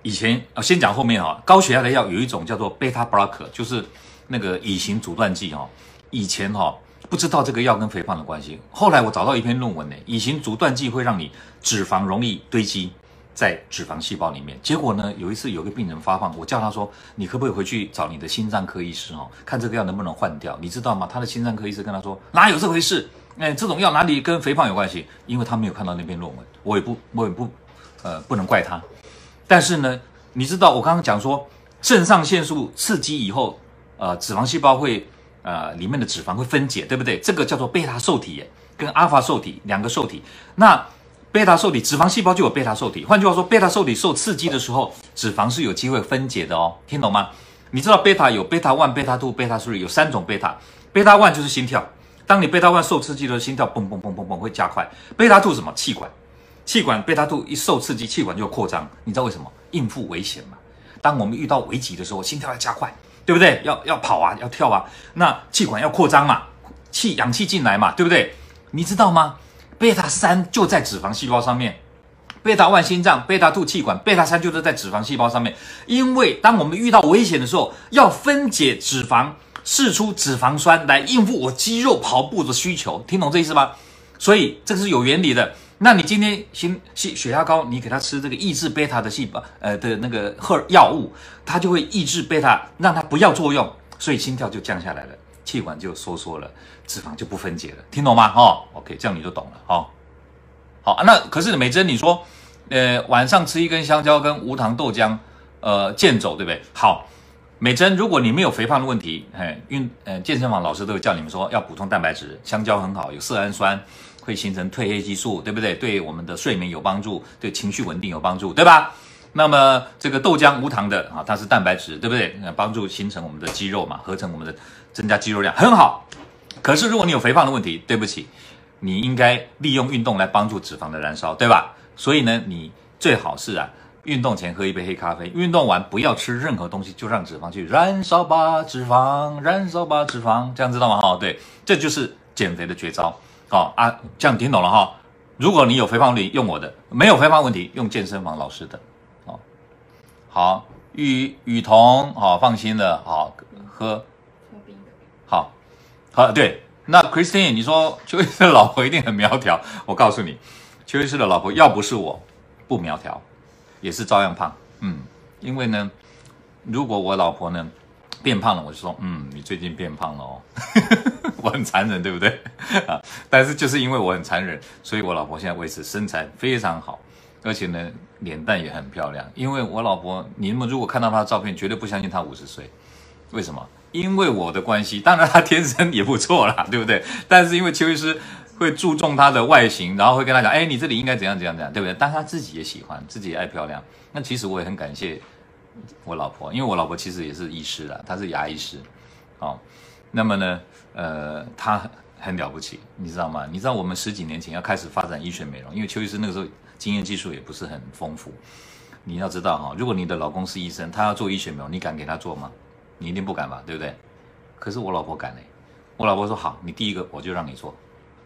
以前啊，先讲后面啊。高血压的药有一种叫做贝塔 blocker，就是那个乙型阻断剂哈。以前哈不知道这个药跟肥胖的关系，后来我找到一篇论文呢，乙型阻断剂会让你脂肪容易堆积在脂肪细胞里面。结果呢，有一次有个病人发胖，我叫他说，你可不可以回去找你的心脏科医师哈，看这个药能不能换掉？你知道吗？他的心脏科医师跟他说，哪有这回事？哎，这种药哪里跟肥胖有关系？因为他没有看到那篇论文，我也不，我也不，呃，不能怪他。但是呢，你知道我刚刚讲说，肾上腺素刺激以后，呃，脂肪细胞会，呃，里面的脂肪会分解，对不对？这个叫做贝塔受体，跟阿尔法受体两个受体。那贝塔受体，脂肪细胞就有贝塔受体。换句话说，贝塔受体受刺激的时候，脂肪是有机会分解的哦。听懂吗？你知道贝塔有贝塔 one、贝塔 two、贝塔 three 有三种贝塔。贝塔 one 就是心跳，当你贝塔 one 受刺激的时候，心跳蹦蹦蹦蹦蹦会加快。贝塔 two 什么？气管。气管贝塔兔一受刺激，气管就扩张。你知道为什么？应付危险嘛。当我们遇到危急的时候，心跳要加快，对不对？要要跑啊，要跳啊。那气管要扩张嘛，气氧气进来嘛，对不对？你知道吗？贝塔三就在脂肪细胞上面。贝塔万心脏，贝塔兔气管，贝塔三就是在脂肪细胞上面。因为当我们遇到危险的时候，要分解脂肪，释出脂肪酸来应付我肌肉跑步的需求。听懂这意思吗？所以这个是有原理的。那你今天心血血压高，你给他吃这个抑制贝塔的细胞，呃的那个荷药物，它就会抑制贝塔，让它不要作用，所以心跳就降下来了，气管就收缩了，脂肪就不分解了，听懂吗？哦，OK，这样你就懂了，哦，好，那可是美珍你说，呃，晚上吃一根香蕉跟无糖豆浆，呃，健走对不对？好，美珍，如果你没有肥胖的问题，哎，运呃健身房老师都会叫你们说要补充蛋白质，香蕉很好，有色氨酸。会形成褪黑激素，对不对？对我们的睡眠有帮助，对情绪稳定有帮助，对吧？那么这个豆浆无糖的啊，它是蛋白质，对不对？帮助形成我们的肌肉嘛，合成我们的增加肌肉量很好。可是如果你有肥胖的问题，对不起，你应该利用运动来帮助脂肪的燃烧，对吧？所以呢，你最好是啊，运动前喝一杯黑咖啡，运动完不要吃任何东西，就让脂肪去燃烧吧，脂肪燃烧吧，脂肪，这样知道吗？哈，对，这就是减肥的绝招。好啊，这样听懂了哈。如果你有肥胖问题，用我的；没有肥胖问题，用健身房老师的。好，好，雨雨桐，好，放心的，好喝好，好，对，那 Christine，你说邱医师的老婆一定很苗条，我告诉你，邱医师的老婆要不是我不苗条，也是照样胖，嗯，因为呢，如果我老婆呢变胖了，我就说，嗯，你最近变胖了哦，[laughs] 我很残忍，对不对？[laughs] 啊，但是就是因为我很残忍，所以我老婆现在维持身材非常好。而且呢，脸蛋也很漂亮。因为我老婆，你们如果看到她的照片，绝对不相信她五十岁。为什么？因为我的关系。当然，她天生也不错啦，[laughs] 对不对？但是因为邱医师会注重她的外形，然后会跟她讲：“哎，你这里应该怎样怎样怎样，对不对？”但她自己也喜欢，自己也爱漂亮。那其实我也很感谢我老婆，因为我老婆其实也是医师啦，她是牙医师。哦，那么呢，呃，她很了不起，你知道吗？你知道我们十几年前要开始发展医学美容，因为邱医师那个时候。经验技术也不是很丰富，你要知道哈，如果你的老公是医生，他要做医学美容，你敢给他做吗？你一定不敢吧，对不对？可是我老婆敢嘞，我老婆说好，你第一个我就让你做，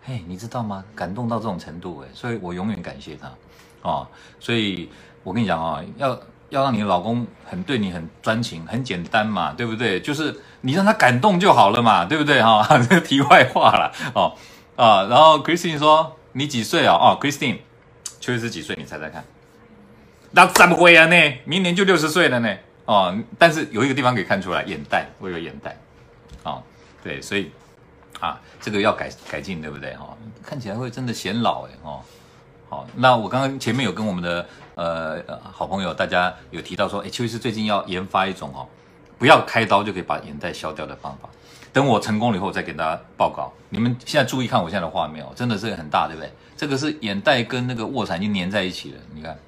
嘿，你知道吗？感动到这种程度诶，所以我永远感谢他，哦，所以我跟你讲啊，要要让你老公很对你很专情，很简单嘛，对不对？就是你让他感动就好了嘛，对不对哈？[laughs] 这个题外话了哦啊，然后 Christine 说你几岁啊？哦，Christine。邱医师几岁？你猜猜看？那怎么会啊？呢，明年就六十岁了呢。哦，但是有一个地方可以看出来，眼袋，我有眼袋。哦，对，所以啊，这个要改改进，对不对？哈、哦，看起来会真的显老哎。哦，好，那我刚刚前面有跟我们的呃好朋友大家有提到说，哎，邱医师最近要研发一种哦，不要开刀就可以把眼袋消掉的方法。等我成功了以后，再给大家报告。你们现在注意看我现在的画面哦，真的是很大，对不对？这个是眼袋跟那个卧蚕已经粘在一起了。你看，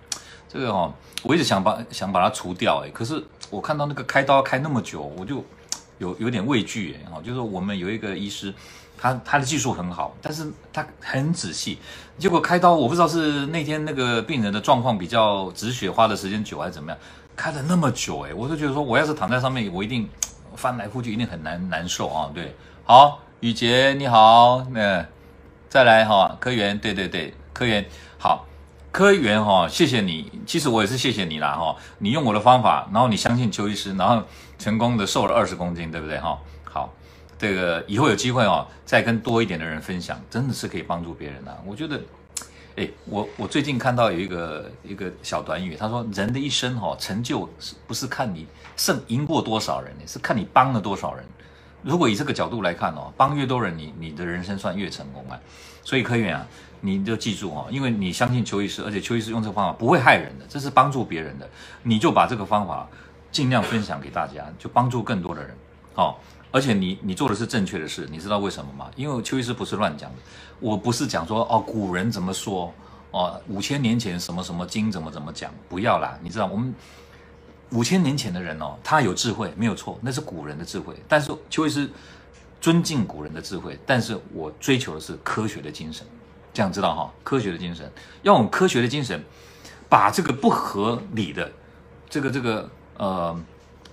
这个哦，我一直想把想把它除掉，哎，可是我看到那个开刀开那么久，我就有有点畏惧，哎，哦，就是我们有一个医师，他他的技术很好，但是他很仔细，结果开刀我不知道是那天那个病人的状况比较止血花的时间久还是怎么样，开了那么久，哎，我就觉得说我要是躺在上面，我一定翻来覆去一定很难难受啊。对，好，雨杰你好，那。再来哈，科员，对对对，科员好，科员哈，谢谢你。其实我也是谢谢你啦哈，你用我的方法，然后你相信邱医师，然后成功的瘦了二十公斤，对不对哈？这个以后有机会哦，再跟多一点的人分享，真的是可以帮助别人啊。我觉得，哎，我我最近看到有一个一个小短语，他说人的一生哈，成就是不是看你胜赢过多少人，是看你帮了多少人。如果以这个角度来看哦，帮越多人，你你的人生算越成功啊。所以科员啊，你就记住哦，因为你相信邱医师，而且邱医师用这个方法不会害人的，这是帮助别人的，你就把这个方法尽量分享给大家，就帮助更多的人。哦，而且你你做的是正确的事，你知道为什么吗？因为邱医师不是乱讲的，我不是讲说哦，古人怎么说哦，五千年前什么什么经怎么怎么讲，不要啦，你知道我们。五千年前的人哦，他有智慧没有错，那是古人的智慧。但是邱医师尊敬古人的智慧，但是我追求的是科学的精神，这样知道哈？科学的精神，要用科学的精神，把这个不合理的、这个这个呃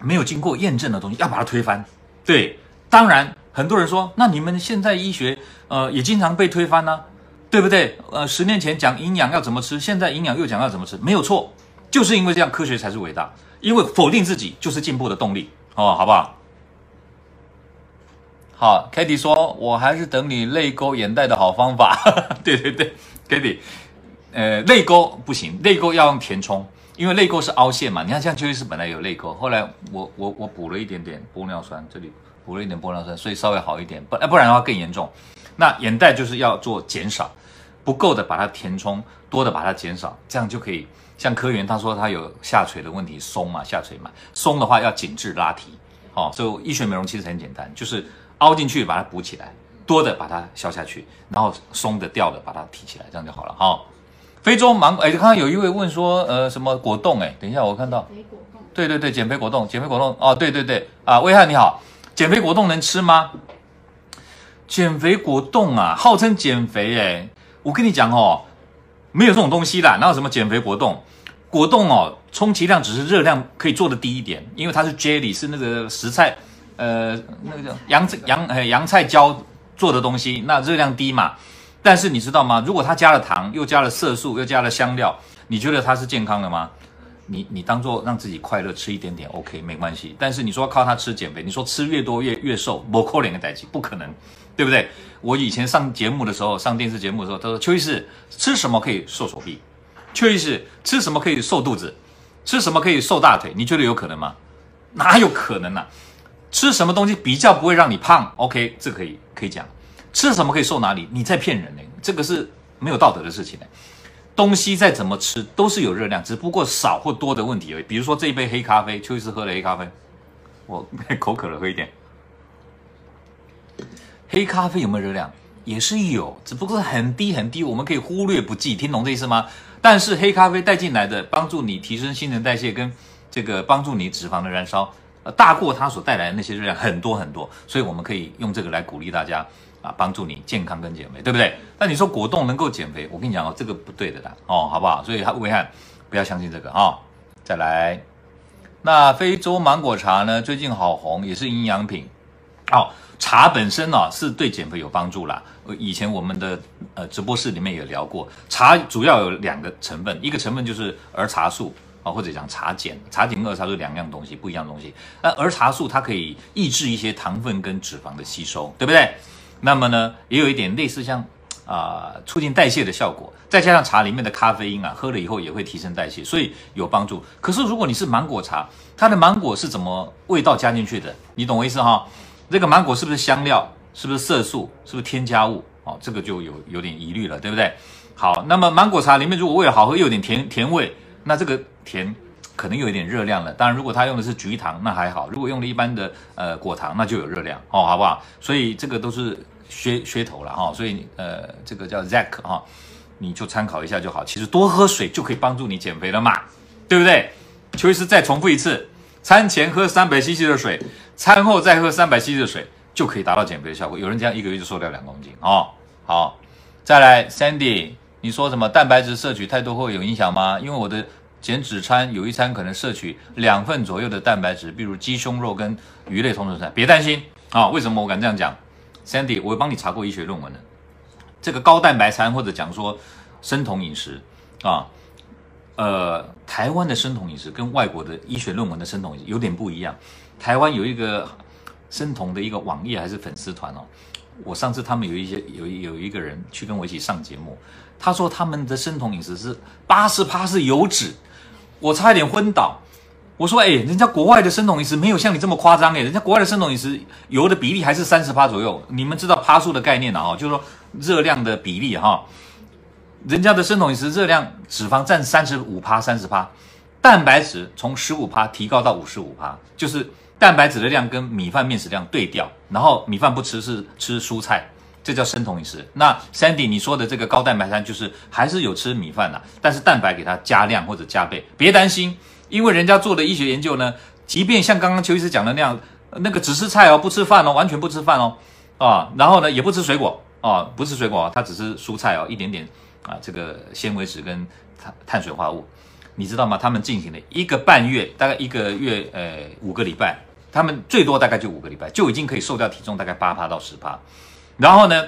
没有经过验证的东西，要把它推翻。对，当然很多人说，那你们现在医学呃也经常被推翻呢、啊，对不对？呃，十年前讲营养要怎么吃，现在营养又讲要怎么吃，没有错，就是因为这样，科学才是伟大。因为否定自己就是进步的动力哦，好不好？好，Katie 说，我还是等你泪沟眼袋的好方法。[laughs] 对对对，Katie，呃，泪沟不行，泪沟要用填充，因为泪沟是凹陷嘛。你看，像邱医师本来有泪沟，后来我我我补了一点点玻尿酸，这里补了一点玻尿酸，所以稍微好一点。不，不然的话更严重。那眼袋就是要做减少，不够的把它填充，多的把它减少，这样就可以。像科员他说他有下垂的问题，松嘛，下垂嘛，松的话要紧致拉提，哦，所以医学美容其实很简单，就是凹进去把它补起来，多的把它消下去，然后松的掉的把它提起来，这样就好了哈、哦。非洲芒果，哎，刚刚有一位问说，呃，什么果冻？哎，等一下我看到，对对对，减肥果冻，减肥果冻，哦，对对对，啊，威汉你好，减肥果冻能吃吗？减肥果冻啊，号称减肥，哎，我跟你讲哦。没有这种东西啦，哪有什么减肥果冻？果冻哦，充其量只是热量可以做的低一点，因为它是 jelly，是那个食菜，呃，那个叫洋洋呃洋菜胶做的东西，那热量低嘛。但是你知道吗？如果它加了糖，又加了色素，又加了香料，你觉得它是健康的吗？你你当做让自己快乐吃一点点，OK 没关系。但是你说靠它吃减肥，你说吃越多越越瘦，不可能的代志，不可能，对不对？我以前上节目的时候，上电视节目的时候，他说邱医师吃什么可以瘦手臂？邱医师吃什么可以瘦肚子？吃什么可以瘦大腿？你觉得有可能吗？哪有可能呢、啊？吃什么东西比较不会让你胖？OK，这可以可以讲。吃什么可以瘦哪里？你在骗人呢？这个是没有道德的事情呢。东西再怎么吃都是有热量，只不过少或多的问题而已。比如说这一杯黑咖啡，邱医师喝了黑咖啡，我口渴了，喝一点。黑咖啡有没有热量？也是有，只不过很低很低，我们可以忽略不计。听懂这意思吗？但是黑咖啡带进来的帮助你提升新陈代谢跟这个帮助你脂肪的燃烧，呃，大过它所带来的那些热量很多很多，所以我们可以用这个来鼓励大家。啊，帮助你健康跟减肥，对不对？那你说果冻能够减肥，我跟你讲哦，这个不对的啦，哦，好不好？所以它危害，不要相信这个啊、再来，那非洲芒果茶呢？最近好红，也是营养品。哦，茶本身呢、哦、是对减肥有帮助啦。以前我们的呃直播室里面有聊过，茶主要有两个成分，一个成分就是儿茶素啊、或者讲茶碱，茶碱跟儿茶素两样东西，不一样东西。那儿茶素它可以抑制一些糖分跟脂肪的吸收，对不对？那么呢，也有一点类似像啊、促进代谢的效果，再加上茶里面的咖啡因啊，喝了以后也会提升代谢，所以有帮助。可是如果你是芒果茶，它的芒果是怎么味道加进去的？你懂我意思哈？这个芒果是不是香料？是不是色素？是不是添加物？哦，这个就有有点疑虑了，对不对？好，那么芒果茶里面如果为了好喝又有点甜甜味，那这个甜可能有一点热量了。当然，如果它用的是橘糖，那还好；如果用的一般的呃果糖，那就有热量哦，好不好？所以这个都是。噱噱头了哈，所以呃，这个叫 Zack 哈，你就参考一下就好。其实多喝水就可以帮助你减肥了嘛，对不对？邱医师再重复一次：餐前喝三百 CC 的水，餐后再喝三百 CC 的水，就可以达到减肥的效果。有人这样一个月就瘦掉两公斤哦。好，再来 Sandy，你说什么蛋白质摄取太多会有影响吗？因为我的减脂餐有一餐可能摄取两份左右的蛋白质，比如鸡胸肉跟鱼类同种菜，别担心啊、为什么我敢这样讲？Sandy，我帮你查过医学论文的，这个高蛋白餐或者讲说生酮饮食啊，呃，台湾的生酮饮食跟外国的医学论文的生酮饮食有点不一样。台湾有一个生酮的一个网页还是粉丝团哦，我上次他们有一些有有一个人去跟我一起上节目，他说他们的生酮饮食是八十趴是油脂，我差一点昏倒。我说，哎，人家国外的生酮饮食没有像你这么夸张，哎，人家国外的生酮饮食油的比例还是三十趴左右。你们知道趴数的概念了哈，就是说热量的比例哈，人家的生酮饮食热量脂肪占三十五趴、三十趴，蛋白质从十五趴提高到五十五趴，就是蛋白质的量跟米饭面食量对调，然后米饭不吃是吃蔬菜，这叫生酮饮食。那 Sandy 你说的这个高蛋白餐就是还是有吃米饭的，但是蛋白给它加量或者加倍，别担心。因为人家做的医学研究呢，即便像刚刚邱医师讲的那样，那个只吃菜哦，不吃饭哦，完全不吃饭哦，啊，然后呢也不吃水果啊，不吃水果，他只吃蔬菜哦，一点点啊，这个纤维质跟碳碳水化合物，你知道吗？他们进行了一个半月，大概一个月，呃，五个礼拜，他们最多大概就五个礼拜，就已经可以瘦掉体重大概八趴到十趴，然后呢，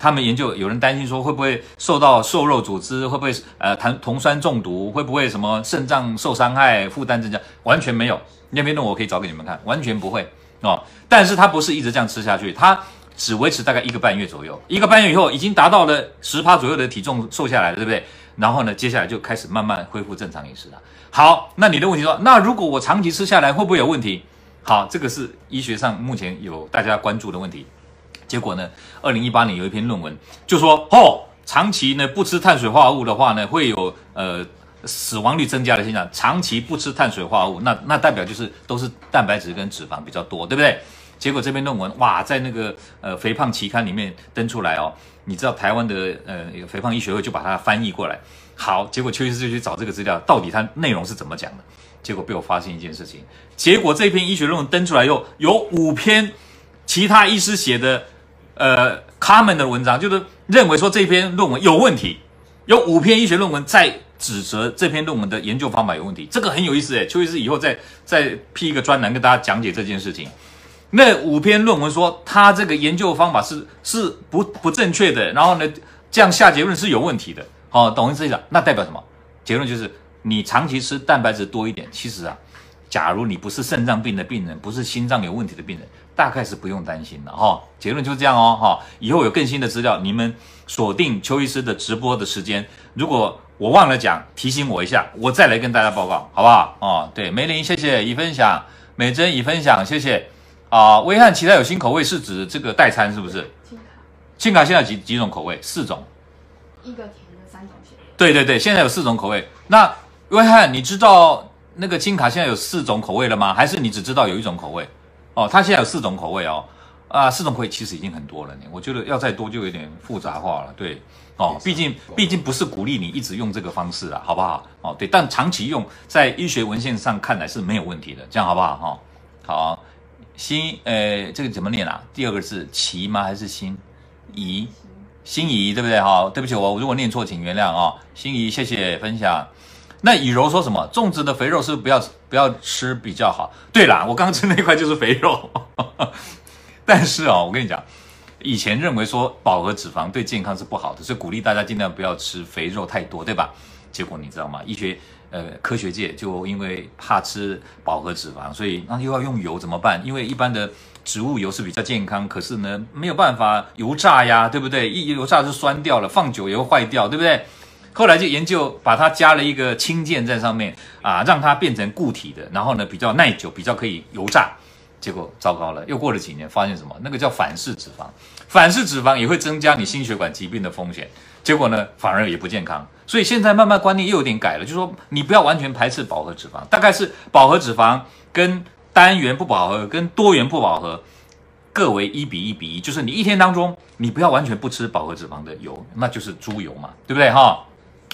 他们研究，有人担心说会不会受到瘦肉组织，会不会呃酮酮酸中毒，会不会什么肾脏受伤害，负担增加？完全没有，那篇论文我可以找给你们看，完全不会哦。但是它不是一直这样吃下去，它只维持大概一个半月左右，一个半月以后已经达到了十趴左右的体重瘦下来了，对不对？然后呢，接下来就开始慢慢恢复正常饮食了。好，那你的问题说，那如果我长期吃下来会不会有问题？好，这个是医学上目前有大家关注的问题。结果呢？二零一八年有一篇论文就说，哦，长期呢不吃碳水化合物的话呢，会有呃死亡率增加的现象。长期不吃碳水化合物，那那代表就是都是蛋白质跟脂肪比较多，对不对？结果这篇论文哇，在那个呃肥胖期刊里面登出来哦。你知道台湾的呃肥胖医学会就把它翻译过来。好，结果邱医师就去找这个资料，到底它内容是怎么讲的？结果被我发现一件事情，结果这篇医学论文登出来又有五篇其他医师写的。呃，comment 的文章就是认为说这篇论文有问题，有五篇医学论文在指责这篇论文的研究方法有问题，这个很有意思诶。邱医师以后再再辟一个专栏跟大家讲解这件事情。那五篇论文说他这个研究方法是是不不正确的，然后呢这样下结论是有问题的。好、哦，懂意思了？那代表什么？结论就是你长期吃蛋白质多一点，其实啊，假如你不是肾脏病的病人，不是心脏有问题的病人，大概是不用担心的哈、哦。结论就是这样哦哈、哦。以后有更新的资料，你们锁定邱医师的直播的时间。如果我忘了讲，提醒我一下，我再来跟大家报告，好不好？哦，对，梅林谢谢已分享，美珍已分享，谢谢。啊，威汉其他有新口味是指这个代餐是不是？清卡，清卡现在几几种口味？四种。一个甜的，三种咸的。对对对，现在有四种口味。那威汉，你知道那个金卡现在有四种口味了吗？还是你只知道有一种口味？哦，它现在有四种口味哦。啊，四种口味其实已经很多了呢。我觉得要再多就有点复杂化了。对，哦，毕竟毕竟不是鼓励你一直用这个方式啊，好不好？哦，对，但长期用在医学文献上看来是没有问题的，这样好不好？哈、哦，好。心，呃，这个怎么念啊？第二个是奇吗？还是心怡？心怡，对不对？哈，对不起，我如果念错，请原谅啊、哦。心怡，谢谢分享。那以柔说什么？粽子的肥肉是不是不要不要吃比较好？对啦，我刚刚吃那块就是肥肉。[laughs] 但是哦，我跟你讲，以前认为说饱和脂肪对健康是不好的，所以鼓励大家尽量不要吃肥肉太多，对吧？结果你知道吗？医学。呃，科学界就因为怕吃饱和脂肪，所以那又要用油怎么办？因为一般的植物油是比较健康，可是呢没有办法油炸呀，对不对？一油炸就酸掉了，放久也会坏掉，对不对？后来就研究把它加了一个氢键在上面啊，让它变成固体的，然后呢比较耐久，比较可以油炸。结果糟糕了，又过了几年，发现什么？那个叫反式脂肪，反式脂肪也会增加你心血管疾病的风险。结果呢，反而也不健康。所以现在慢慢观念又有点改了，就是说你不要完全排斥饱和脂肪，大概是饱和脂肪跟单元不饱和跟多元不饱和各为一比一比一，就是你一天当中你不要完全不吃饱和脂肪的油，那就是猪油嘛，对不对哈？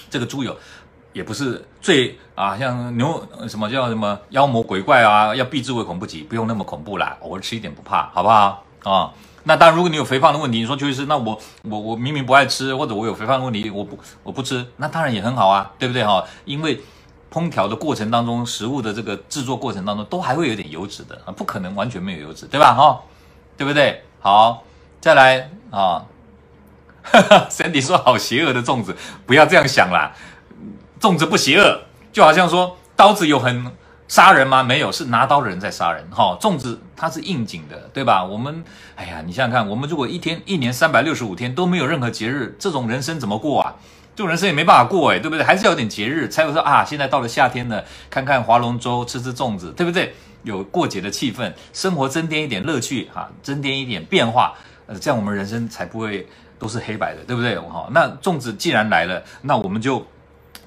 这个猪油也不是最啊，像牛什么叫什么妖魔鬼怪啊，要避之唯恐不及，不用那么恐怖啦，偶尔吃一点不怕，好不好啊？那当然，如果你有肥胖的问题，你说邱医师，那我我我明明不爱吃，或者我有肥胖的问题，我不我不吃，那当然也很好啊，对不对哈？因为烹调的过程当中，食物的这个制作过程当中，都还会有点油脂的啊，不可能完全没有油脂，对吧？哈，对不对？好，再来啊 [laughs] Sandy 说好邪恶的粽子，不要这样想啦，粽子不邪恶，就好像说刀子有很。杀人吗？没有，是拿刀的人在杀人。哈、粽子它是应景的，对吧？我们，哎呀，你想想看，我们如果一天一年三百六十五天都没有任何节日，这种人生怎么过啊？这种人生也没办法过，哎，对不对？还是要有点节日，才会说啊，现在到了夏天了，看看划龙舟，吃吃粽子，对不对？有过节的气氛，生活增添一点乐趣，哈、增添一点变化，呃，这样我们人生才不会都是黑白的，对不对？哈、哦，那粽子既然来了，那我们就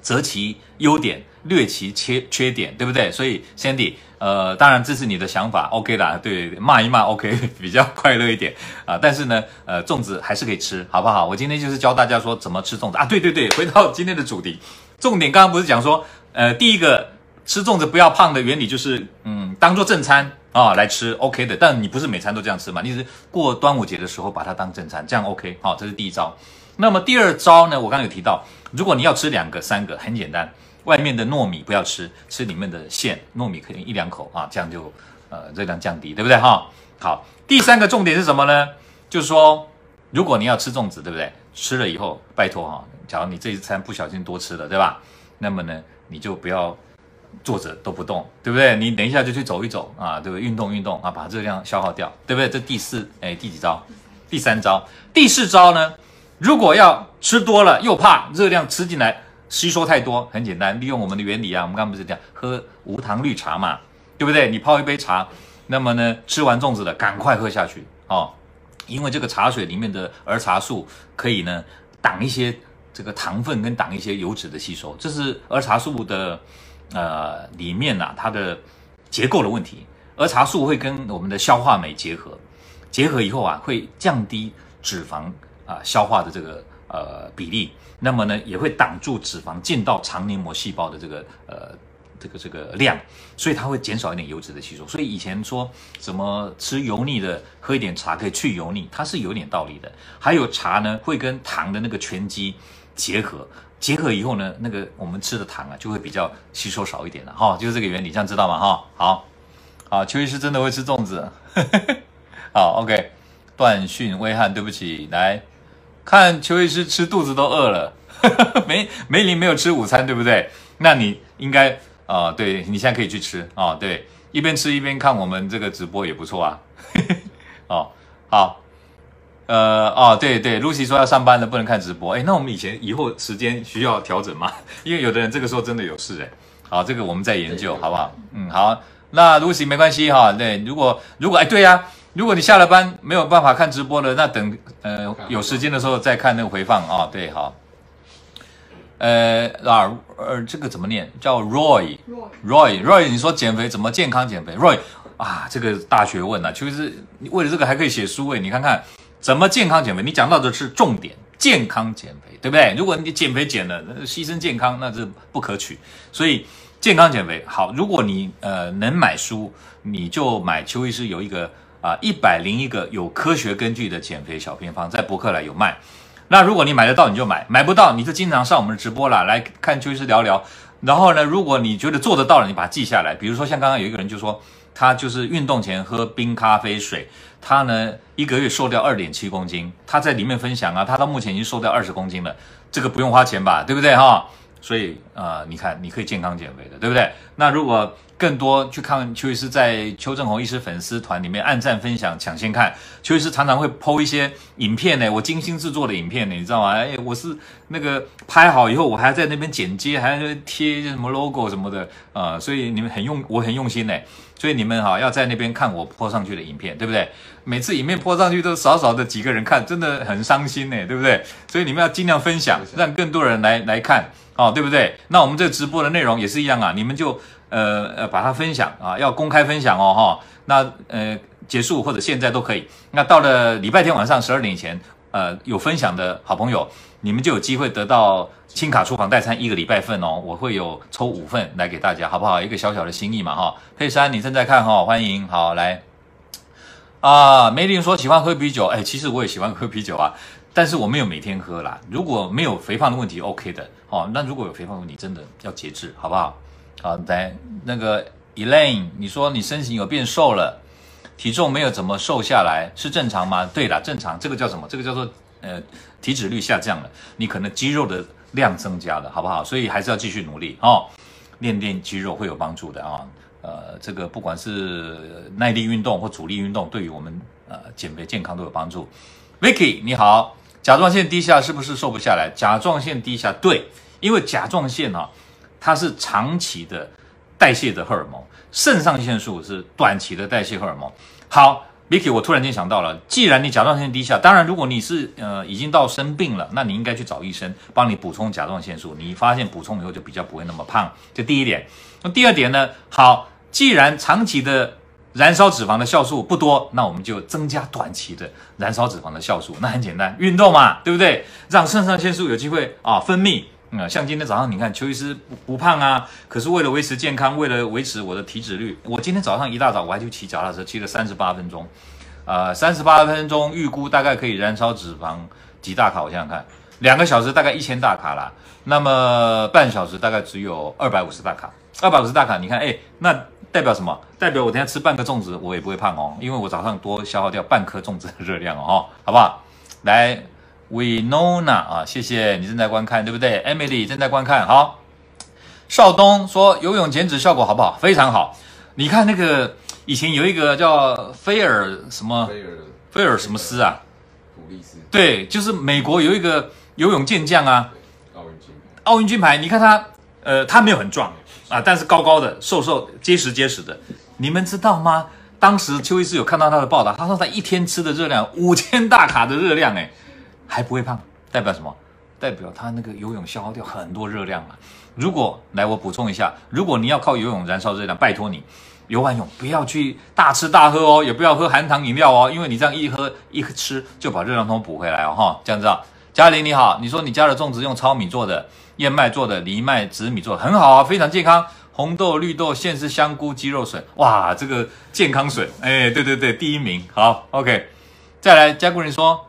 择其优点。略其缺缺点，对不对？所以 Sandy，呃，当然这是你的想法，OK 啦，对，骂一骂 OK，[laughs] 比较快乐一点啊。但是呢，呃，粽子还是可以吃，好不好？我今天就是教大家说怎么吃粽子啊。对对对，回到今天的主题，重点刚刚不是讲说，呃，第一个吃粽子不要胖的原理就是，嗯，当做正餐啊来吃，OK 的。但你不是每餐都这样吃嘛？你是过端午节的时候把它当正餐，这样 OK，好，这是第一招。那么第二招呢？我刚刚有提到，如果你要吃两个、三个，很简单。外面的糯米不要吃，吃里面的馅，糯米可以一两口啊，这样就呃热量降低，对不对哈？好，第三个重点是什么呢？就是说，如果你要吃粽子，对不对？吃了以后，拜托哈，假如你这一餐不小心多吃了，对吧？那么呢，你就不要坐着都不动，对不对？你等一下就去走一走啊，对不对？运动运动啊，把热量消耗掉，对不对？这第四哎第几招？第三招，第四招呢？如果要吃多了又怕热量吃进来。吸收太多很简单，利用我们的原理啊，我们刚刚不是讲喝无糖绿茶嘛，对不对？你泡一杯茶，那么呢，吃完粽子了赶快喝下去哦，因为这个茶水里面的儿茶素可以呢挡一些这个糖分跟挡一些油脂的吸收，这是儿茶素的呃里面呐、啊、它的结构的问题。而茶素会跟我们的消化酶结合，结合以后啊会降低脂肪啊、消化的这个呃比例。那么呢，也会挡住脂肪进到肠黏膜细胞的这个呃这个这个量，所以它会减少一点油脂的吸收。所以以前说什么吃油腻的喝一点茶可以去油腻，它是有点道理的。还有茶呢，会跟糖的那个醛基结合，结合以后呢，那个我们吃的糖啊就会比较吸收少一点了哈、哦，就是这个原理，这样知道吗？哈、哦，好，好，邱医师真的会吃粽子，[laughs] 好，OK，断讯微汉，对不起，来。看邱医师吃肚子都饿了，[laughs] 梅梅林没有吃午餐，对不对？那你应该啊、对你现在可以去吃啊、哦，对，一边吃一边看我们这个直播也不错啊。[laughs] 哦，好，呃，哦，对对，Lucy 说要上班了，不能看直播。哎，那我们以前以后时间需要调整吗？[laughs] 因为有的人这个时候真的有事哎。好，这个我们再研究，好不好？嗯，好，那 Lucy 没关系哈。对，如果如果哎，对呀、啊，如果你下了班没有办法看直播了，那等呃有时间的时候再看那个回放啊、哦。对，好。呃，啊，呃，这个怎么念？叫 Roy，Roy，Roy，Roy, Roy, 你说减肥怎么健康减肥？Roy。啊，这个大学问啊，其实你为了这个还可以写书诶。你看看怎么健康减肥？你讲到的是重点，健康减肥，对不对？如果你减肥减了，牺牲健康，那是不可取。所以健康减肥好，如果你呃能买书，你就买邱医师有一个啊一百零一个有科学根据的减肥小偏方，在博客来有卖。那如果你买得到，你就买；买不到，你就经常上我们的直播啦，来看邱医师聊聊。然后呢，如果你觉得做得到了，你把它记下来。比如说像刚刚有一个人就说。他就是运动前喝冰咖啡水，他呢一个月瘦掉二点七公斤。他在里面分享啊，他到目前已经瘦掉二十公斤了，这个不用花钱吧，对不对哈？所以啊、你看你可以健康减肥的，对不对？那如果更多去看邱医师在邱正红医师粉丝团里面按赞分享抢先看，邱医师常常会 PO 一些影片呢，我精心制作的影片呢，你知道吗？哎，我是那个拍好以后，我还在那边剪接，还在贴一些什么 logo 什么的啊、所以你们很用，我很用心呢。所以你们哈要在那边看我泼上去的影片，对不对？每次影片泼上去都少少的几个人看，真的很伤心呢，对不对？所以你们要尽量分享，让更多人来来看，哦，对不对？那我们这直播的内容也是一样啊，你们就呃呃把它分享啊，要公开分享哦哈。那呃结束或者现在都可以。那到了礼拜天晚上十二点以前，呃有分享的好朋友，你们就有机会得到。轻卡厨房代餐一个礼拜份哦，我会有抽五份来给大家，好不好？一个小小的心意嘛，哈。佩珊，你正在看哈，欢迎，好来。啊，梅林说喜欢喝啤酒，哎，其实我也喜欢喝啤酒啊，但是我没有每天喝啦。如果没有肥胖的问题，OK 的，哦。那如果有肥胖问题，真的要节制，好不好？好，来那个 Elaine，你说你身形有变瘦了，体重没有怎么瘦下来，是正常吗？对啦，正常。这个叫什么？这个叫做呃体脂率下降了，你可能肌肉的。量增加了，好不好？所以还是要继续努力哦，练练肌肉会有帮助的啊。呃，这个不管是耐力运动或阻力运动，对于我们呃减肥健康都有帮助。Vicky 你好，甲状腺低下是不是瘦不下来？甲状腺低下，对，因为甲状腺啊，它是长期的代谢的荷尔蒙，肾上腺素是短期的代谢荷尔蒙。好。Vicky，我突然间想到了，既然你甲状腺低下，当然如果你是呃已经到生病了，那你应该去找医生帮你补充甲状腺素。你发现补充以后就比较不会那么胖，这第一点。那第二点呢？好，既然长期的燃烧脂肪的酵素不多，那我们就增加短期的燃烧脂肪的酵素。那很简单，运动嘛，对不对？让肾上腺素有机会啊分泌。嗯，像今天早上你看，邱医师不不胖啊，可是为了维持健康，为了维持我的体脂率，我今天早上一大早我还去骑脚踏车，骑了三十八分钟，呃，三十八分钟预估大概可以燃烧脂肪几大卡？我想想看，两个小时大概一千大卡啦，那么半小时大概只有二百五十大卡，二百五十大卡，你看，哎，那代表什么？代表我等下吃半个粽子，我也不会胖哦，因为我早上多消耗掉半颗粽子的热量哦，好不好？来。Winona 啊，谢谢你正在观看，对不对？Emily 正在观看，好。邵东说游泳减脂效果好不好？非常好。你看那个以前有一个叫菲尔什么菲尔菲尔什么斯啊？普利斯。对，就是美国有一个游泳健将啊，奥运金牌。奥运金牌，你看他，呃，他没有很壮啊，但是高高的、瘦瘦、结实结实的。你们知道吗？当时邱医师有看到他的报道，他说他一天吃的热量五千大卡的热量，哎。还不会胖，代表什么？代表他那个游泳消耗掉很多热量嘛。如果来，我补充一下，如果你要靠游泳燃烧热量，拜托你游完泳不要去大吃大喝哦，也不要喝含糖饮料哦，因为你这样一喝一吃就把热量通补回来哦哈。这样子啊，嘉玲你好，你说你家的粽子用糙米做的、燕麦做的、藜麦紫米做的，很好啊，非常健康。红豆、绿豆、芡实、香菇、鸡肉笋，哇，这个健康笋，哎，对对对，第一名。好，OK，再来，加固人说。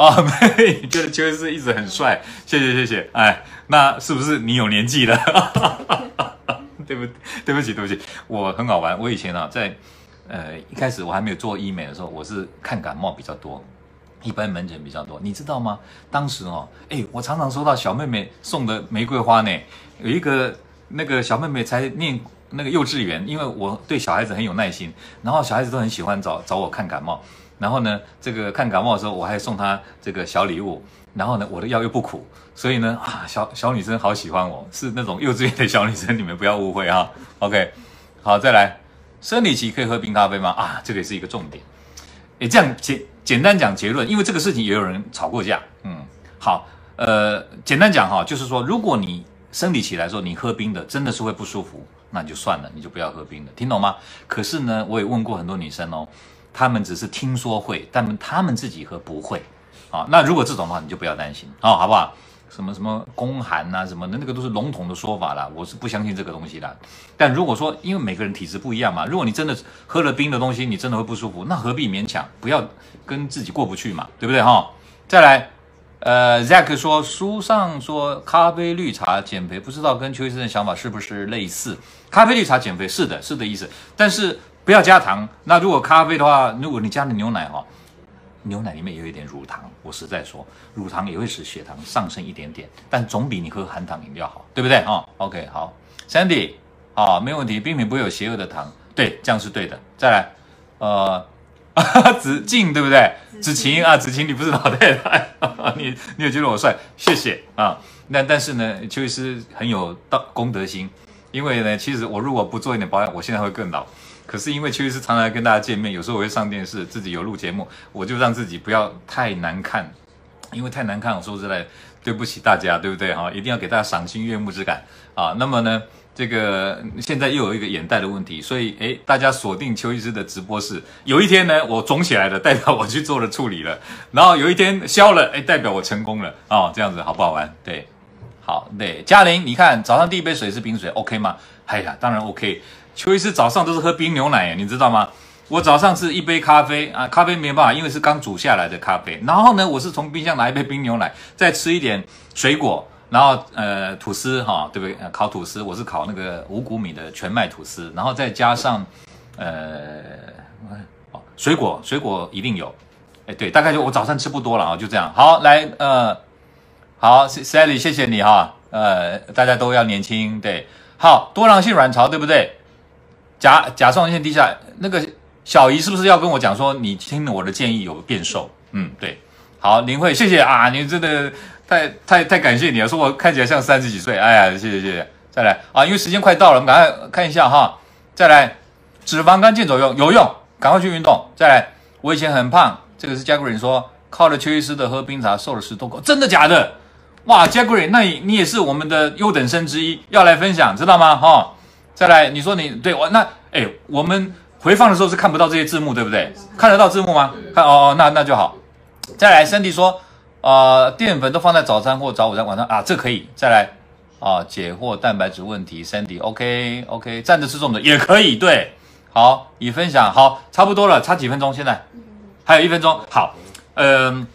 哦，[laughs] 妹，觉得邱医师一直很帅，谢谢谢谢。哎，那是不是你有年纪了？[laughs] 对不，对不起对不起，我很好玩。我以前啊，在呃一开始我还没有做医美的时候，我是看感冒比较多，一般门诊比较多，你知道吗？当时哦，哎，我常常收到小妹妹送的玫瑰花呢。有一个那个小妹妹才念那个幼稚园，因为我对小孩子很有耐心，然后小孩子都很喜欢找找我看感冒，然后呢，这个看感冒的时候我还送她这个小礼物，然后呢，我的药又不苦，所以呢，啊，小小女生好喜欢我，是那种幼稚园的小女生，你们不要误会啊。OK，好，再来，生理期可以喝冰咖啡吗？啊，这个也是一个重点。诶，这样简简单讲结论，因为这个事情也有人吵过架。嗯，好，呃，简单讲哈，就是说，如果你生理期来说，你喝冰的真的是会不舒服，那你就算了，你就不要喝冰的，听懂吗？可是呢，我也问过很多女生哦，他们只是听说会，但他们自己喝不会。啊，那如果这种的话，你就不要担心啊，好不好？什么什么宫寒呐，什么的，那个都是笼统的说法啦，我是不相信这个东西的。但如果说，因为每个人体质不一样嘛，如果你真的喝了冰的东西，你真的会不舒服，那何必勉强？不要跟自己过不去嘛，对不对哈？再来，呃，Zack 说书上说咖啡绿茶减肥，不知道跟邱医生的想法是不是类似？咖啡绿茶减肥是的，是的意思，但是不要加糖。那如果咖啡的话，如果你加了牛奶哈。牛奶里面有一点乳糖，我实在说，乳糖也会使血糖上升一点点，但总比你喝含糖饮料好，对不对啊、？OK，好，Sandy，啊、没问题，冰品不会有邪恶的糖，对，这样是对的。再来，呃，[laughs] 子静对不对？子晴啊，子晴，你不是老太太，你你也觉得我帅，谢谢啊。那但是呢，邱医师很有道公德心，因为呢，其实我如果不做一点保养，我现在会更老。可是因为邱医师常常跟大家见面，有时候我会上电视，自己有录节目，我就让自己不要太难看，因为太难看，我说实在对不起大家，对不对哈？一定要给大家赏心悦目之感啊。那么呢，这个现在又有一个眼袋的问题，所以诶，大家锁定邱医师的直播室。有一天呢，我肿起来了，代表我去做了处理了；然后有一天消了，诶，代表我成功了啊。这样子好不好玩？对，好，对，嘉玲，你看早上第一杯水是冰水，OK 吗？哎呀，当然 OK。邱医师早上都是喝冰牛奶，你知道吗？我早上是一杯咖啡啊，咖啡没办法，因为是刚煮下来的咖啡。然后呢，我是从冰箱拿一杯冰牛奶，再吃一点水果，然后呃吐司哈，对不对？烤吐司，我是烤那个五谷米的全麦吐司，然后再加上呃哦水果，水果一定有。哎，对，大概就我早上吃不多了啊，就这样。好，来呃，好，Sally，谢谢你哈。呃，大家都要年轻，对，好，多囊性卵巢，对不对？甲甲状腺低下，那个小姨是不是要跟我讲说，你听了我的建议有变瘦？嗯，对，好，林慧，谢谢啊，你真的太太太感谢你了，说我看起来像三十几岁，哎呀，谢谢谢谢，再来啊，因为时间快到了，我们赶快看一下哈，再来，脂肪肝健走用有用，赶快去运动，再来，我以前很胖，这个是 Jacqueline 说，靠了邱医师的喝冰茶瘦了十多公，真的假的？哇，Jacqueline，那你你也是我们的优等生之一，要来分享，知道吗？哈。再来，你说你对我那哎，我们回放的时候是看不到这些字幕，对不对？看得到字幕吗？看哦哦，那那就好。再来，Cindy 说，呃，淀粉都放在早餐或早午餐晚上啊，这可以。再来啊，解惑蛋白质问题，Sandy，OK OK，站着吃粽子也可以。对，好，已分享好，差不多了，差几分钟？现在还有一分钟。好，嗯、呃，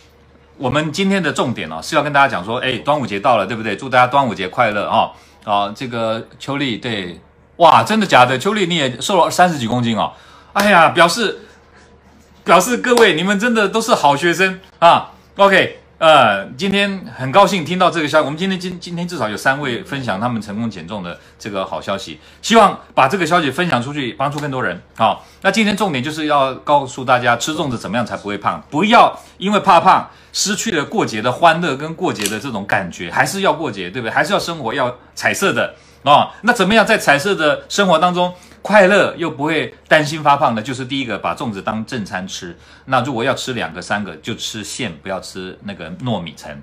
我们今天的重点呢、哦、是要跟大家讲说，哎，端午节到了，对不对？祝大家端午节快乐啊！啊，这个秋丽对。哇，真的假的？秋丽，你也瘦了三十几公斤哦！哎呀，表示表示各位你们真的都是好学生啊。OK，呃，今天很高兴听到这个消息。我们今天今今天至少有三位分享他们成功减重的这个好消息，希望把这个消息分享出去，帮助更多人。好，那今天重点就是要告诉大家，吃粽子怎么样才不会胖？不要因为怕胖失去了过节的欢乐跟过节的这种感觉，还是要过节，对不对？还是要生活要彩色的。哦，那怎么样在彩色的生活当中快乐又不会担心发胖呢？就是第一个，把粽子当正餐吃。那如果要吃两个、三个，就吃馅，不要吃那个糯米层。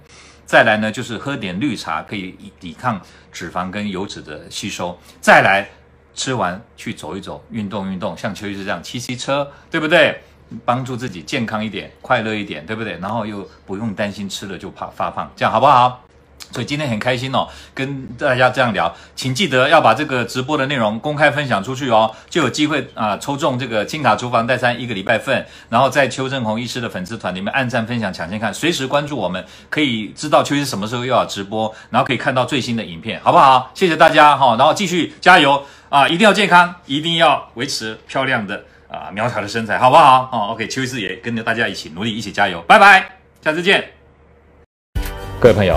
再来呢，就是喝点绿茶，可以抵抗脂肪跟油脂的吸收。再来，吃完去走一走，运动运动，像邱医师这样骑骑车，对不对？帮助自己健康一点，快乐一点，对不对？然后又不用担心吃了就怕发胖，这样好不好？所以今天很开心哦，跟大家这样聊，请记得要把这个直播的内容公开分享出去哦，就有机会啊、抽中这个金卡厨房代餐一个礼拜份，然后在邱正红医师的粉丝团里面按赞分享抢先看，随时关注我们，可以知道邱医师什么时候又要直播，然后可以看到最新的影片，好不好？谢谢大家哈，然后继续加油啊，一定要健康，一定要维持漂亮的啊苗条的身材，好不好？哦，OK，邱医师也跟着大家一起努力，一起加油，拜拜，下次见。各位朋友，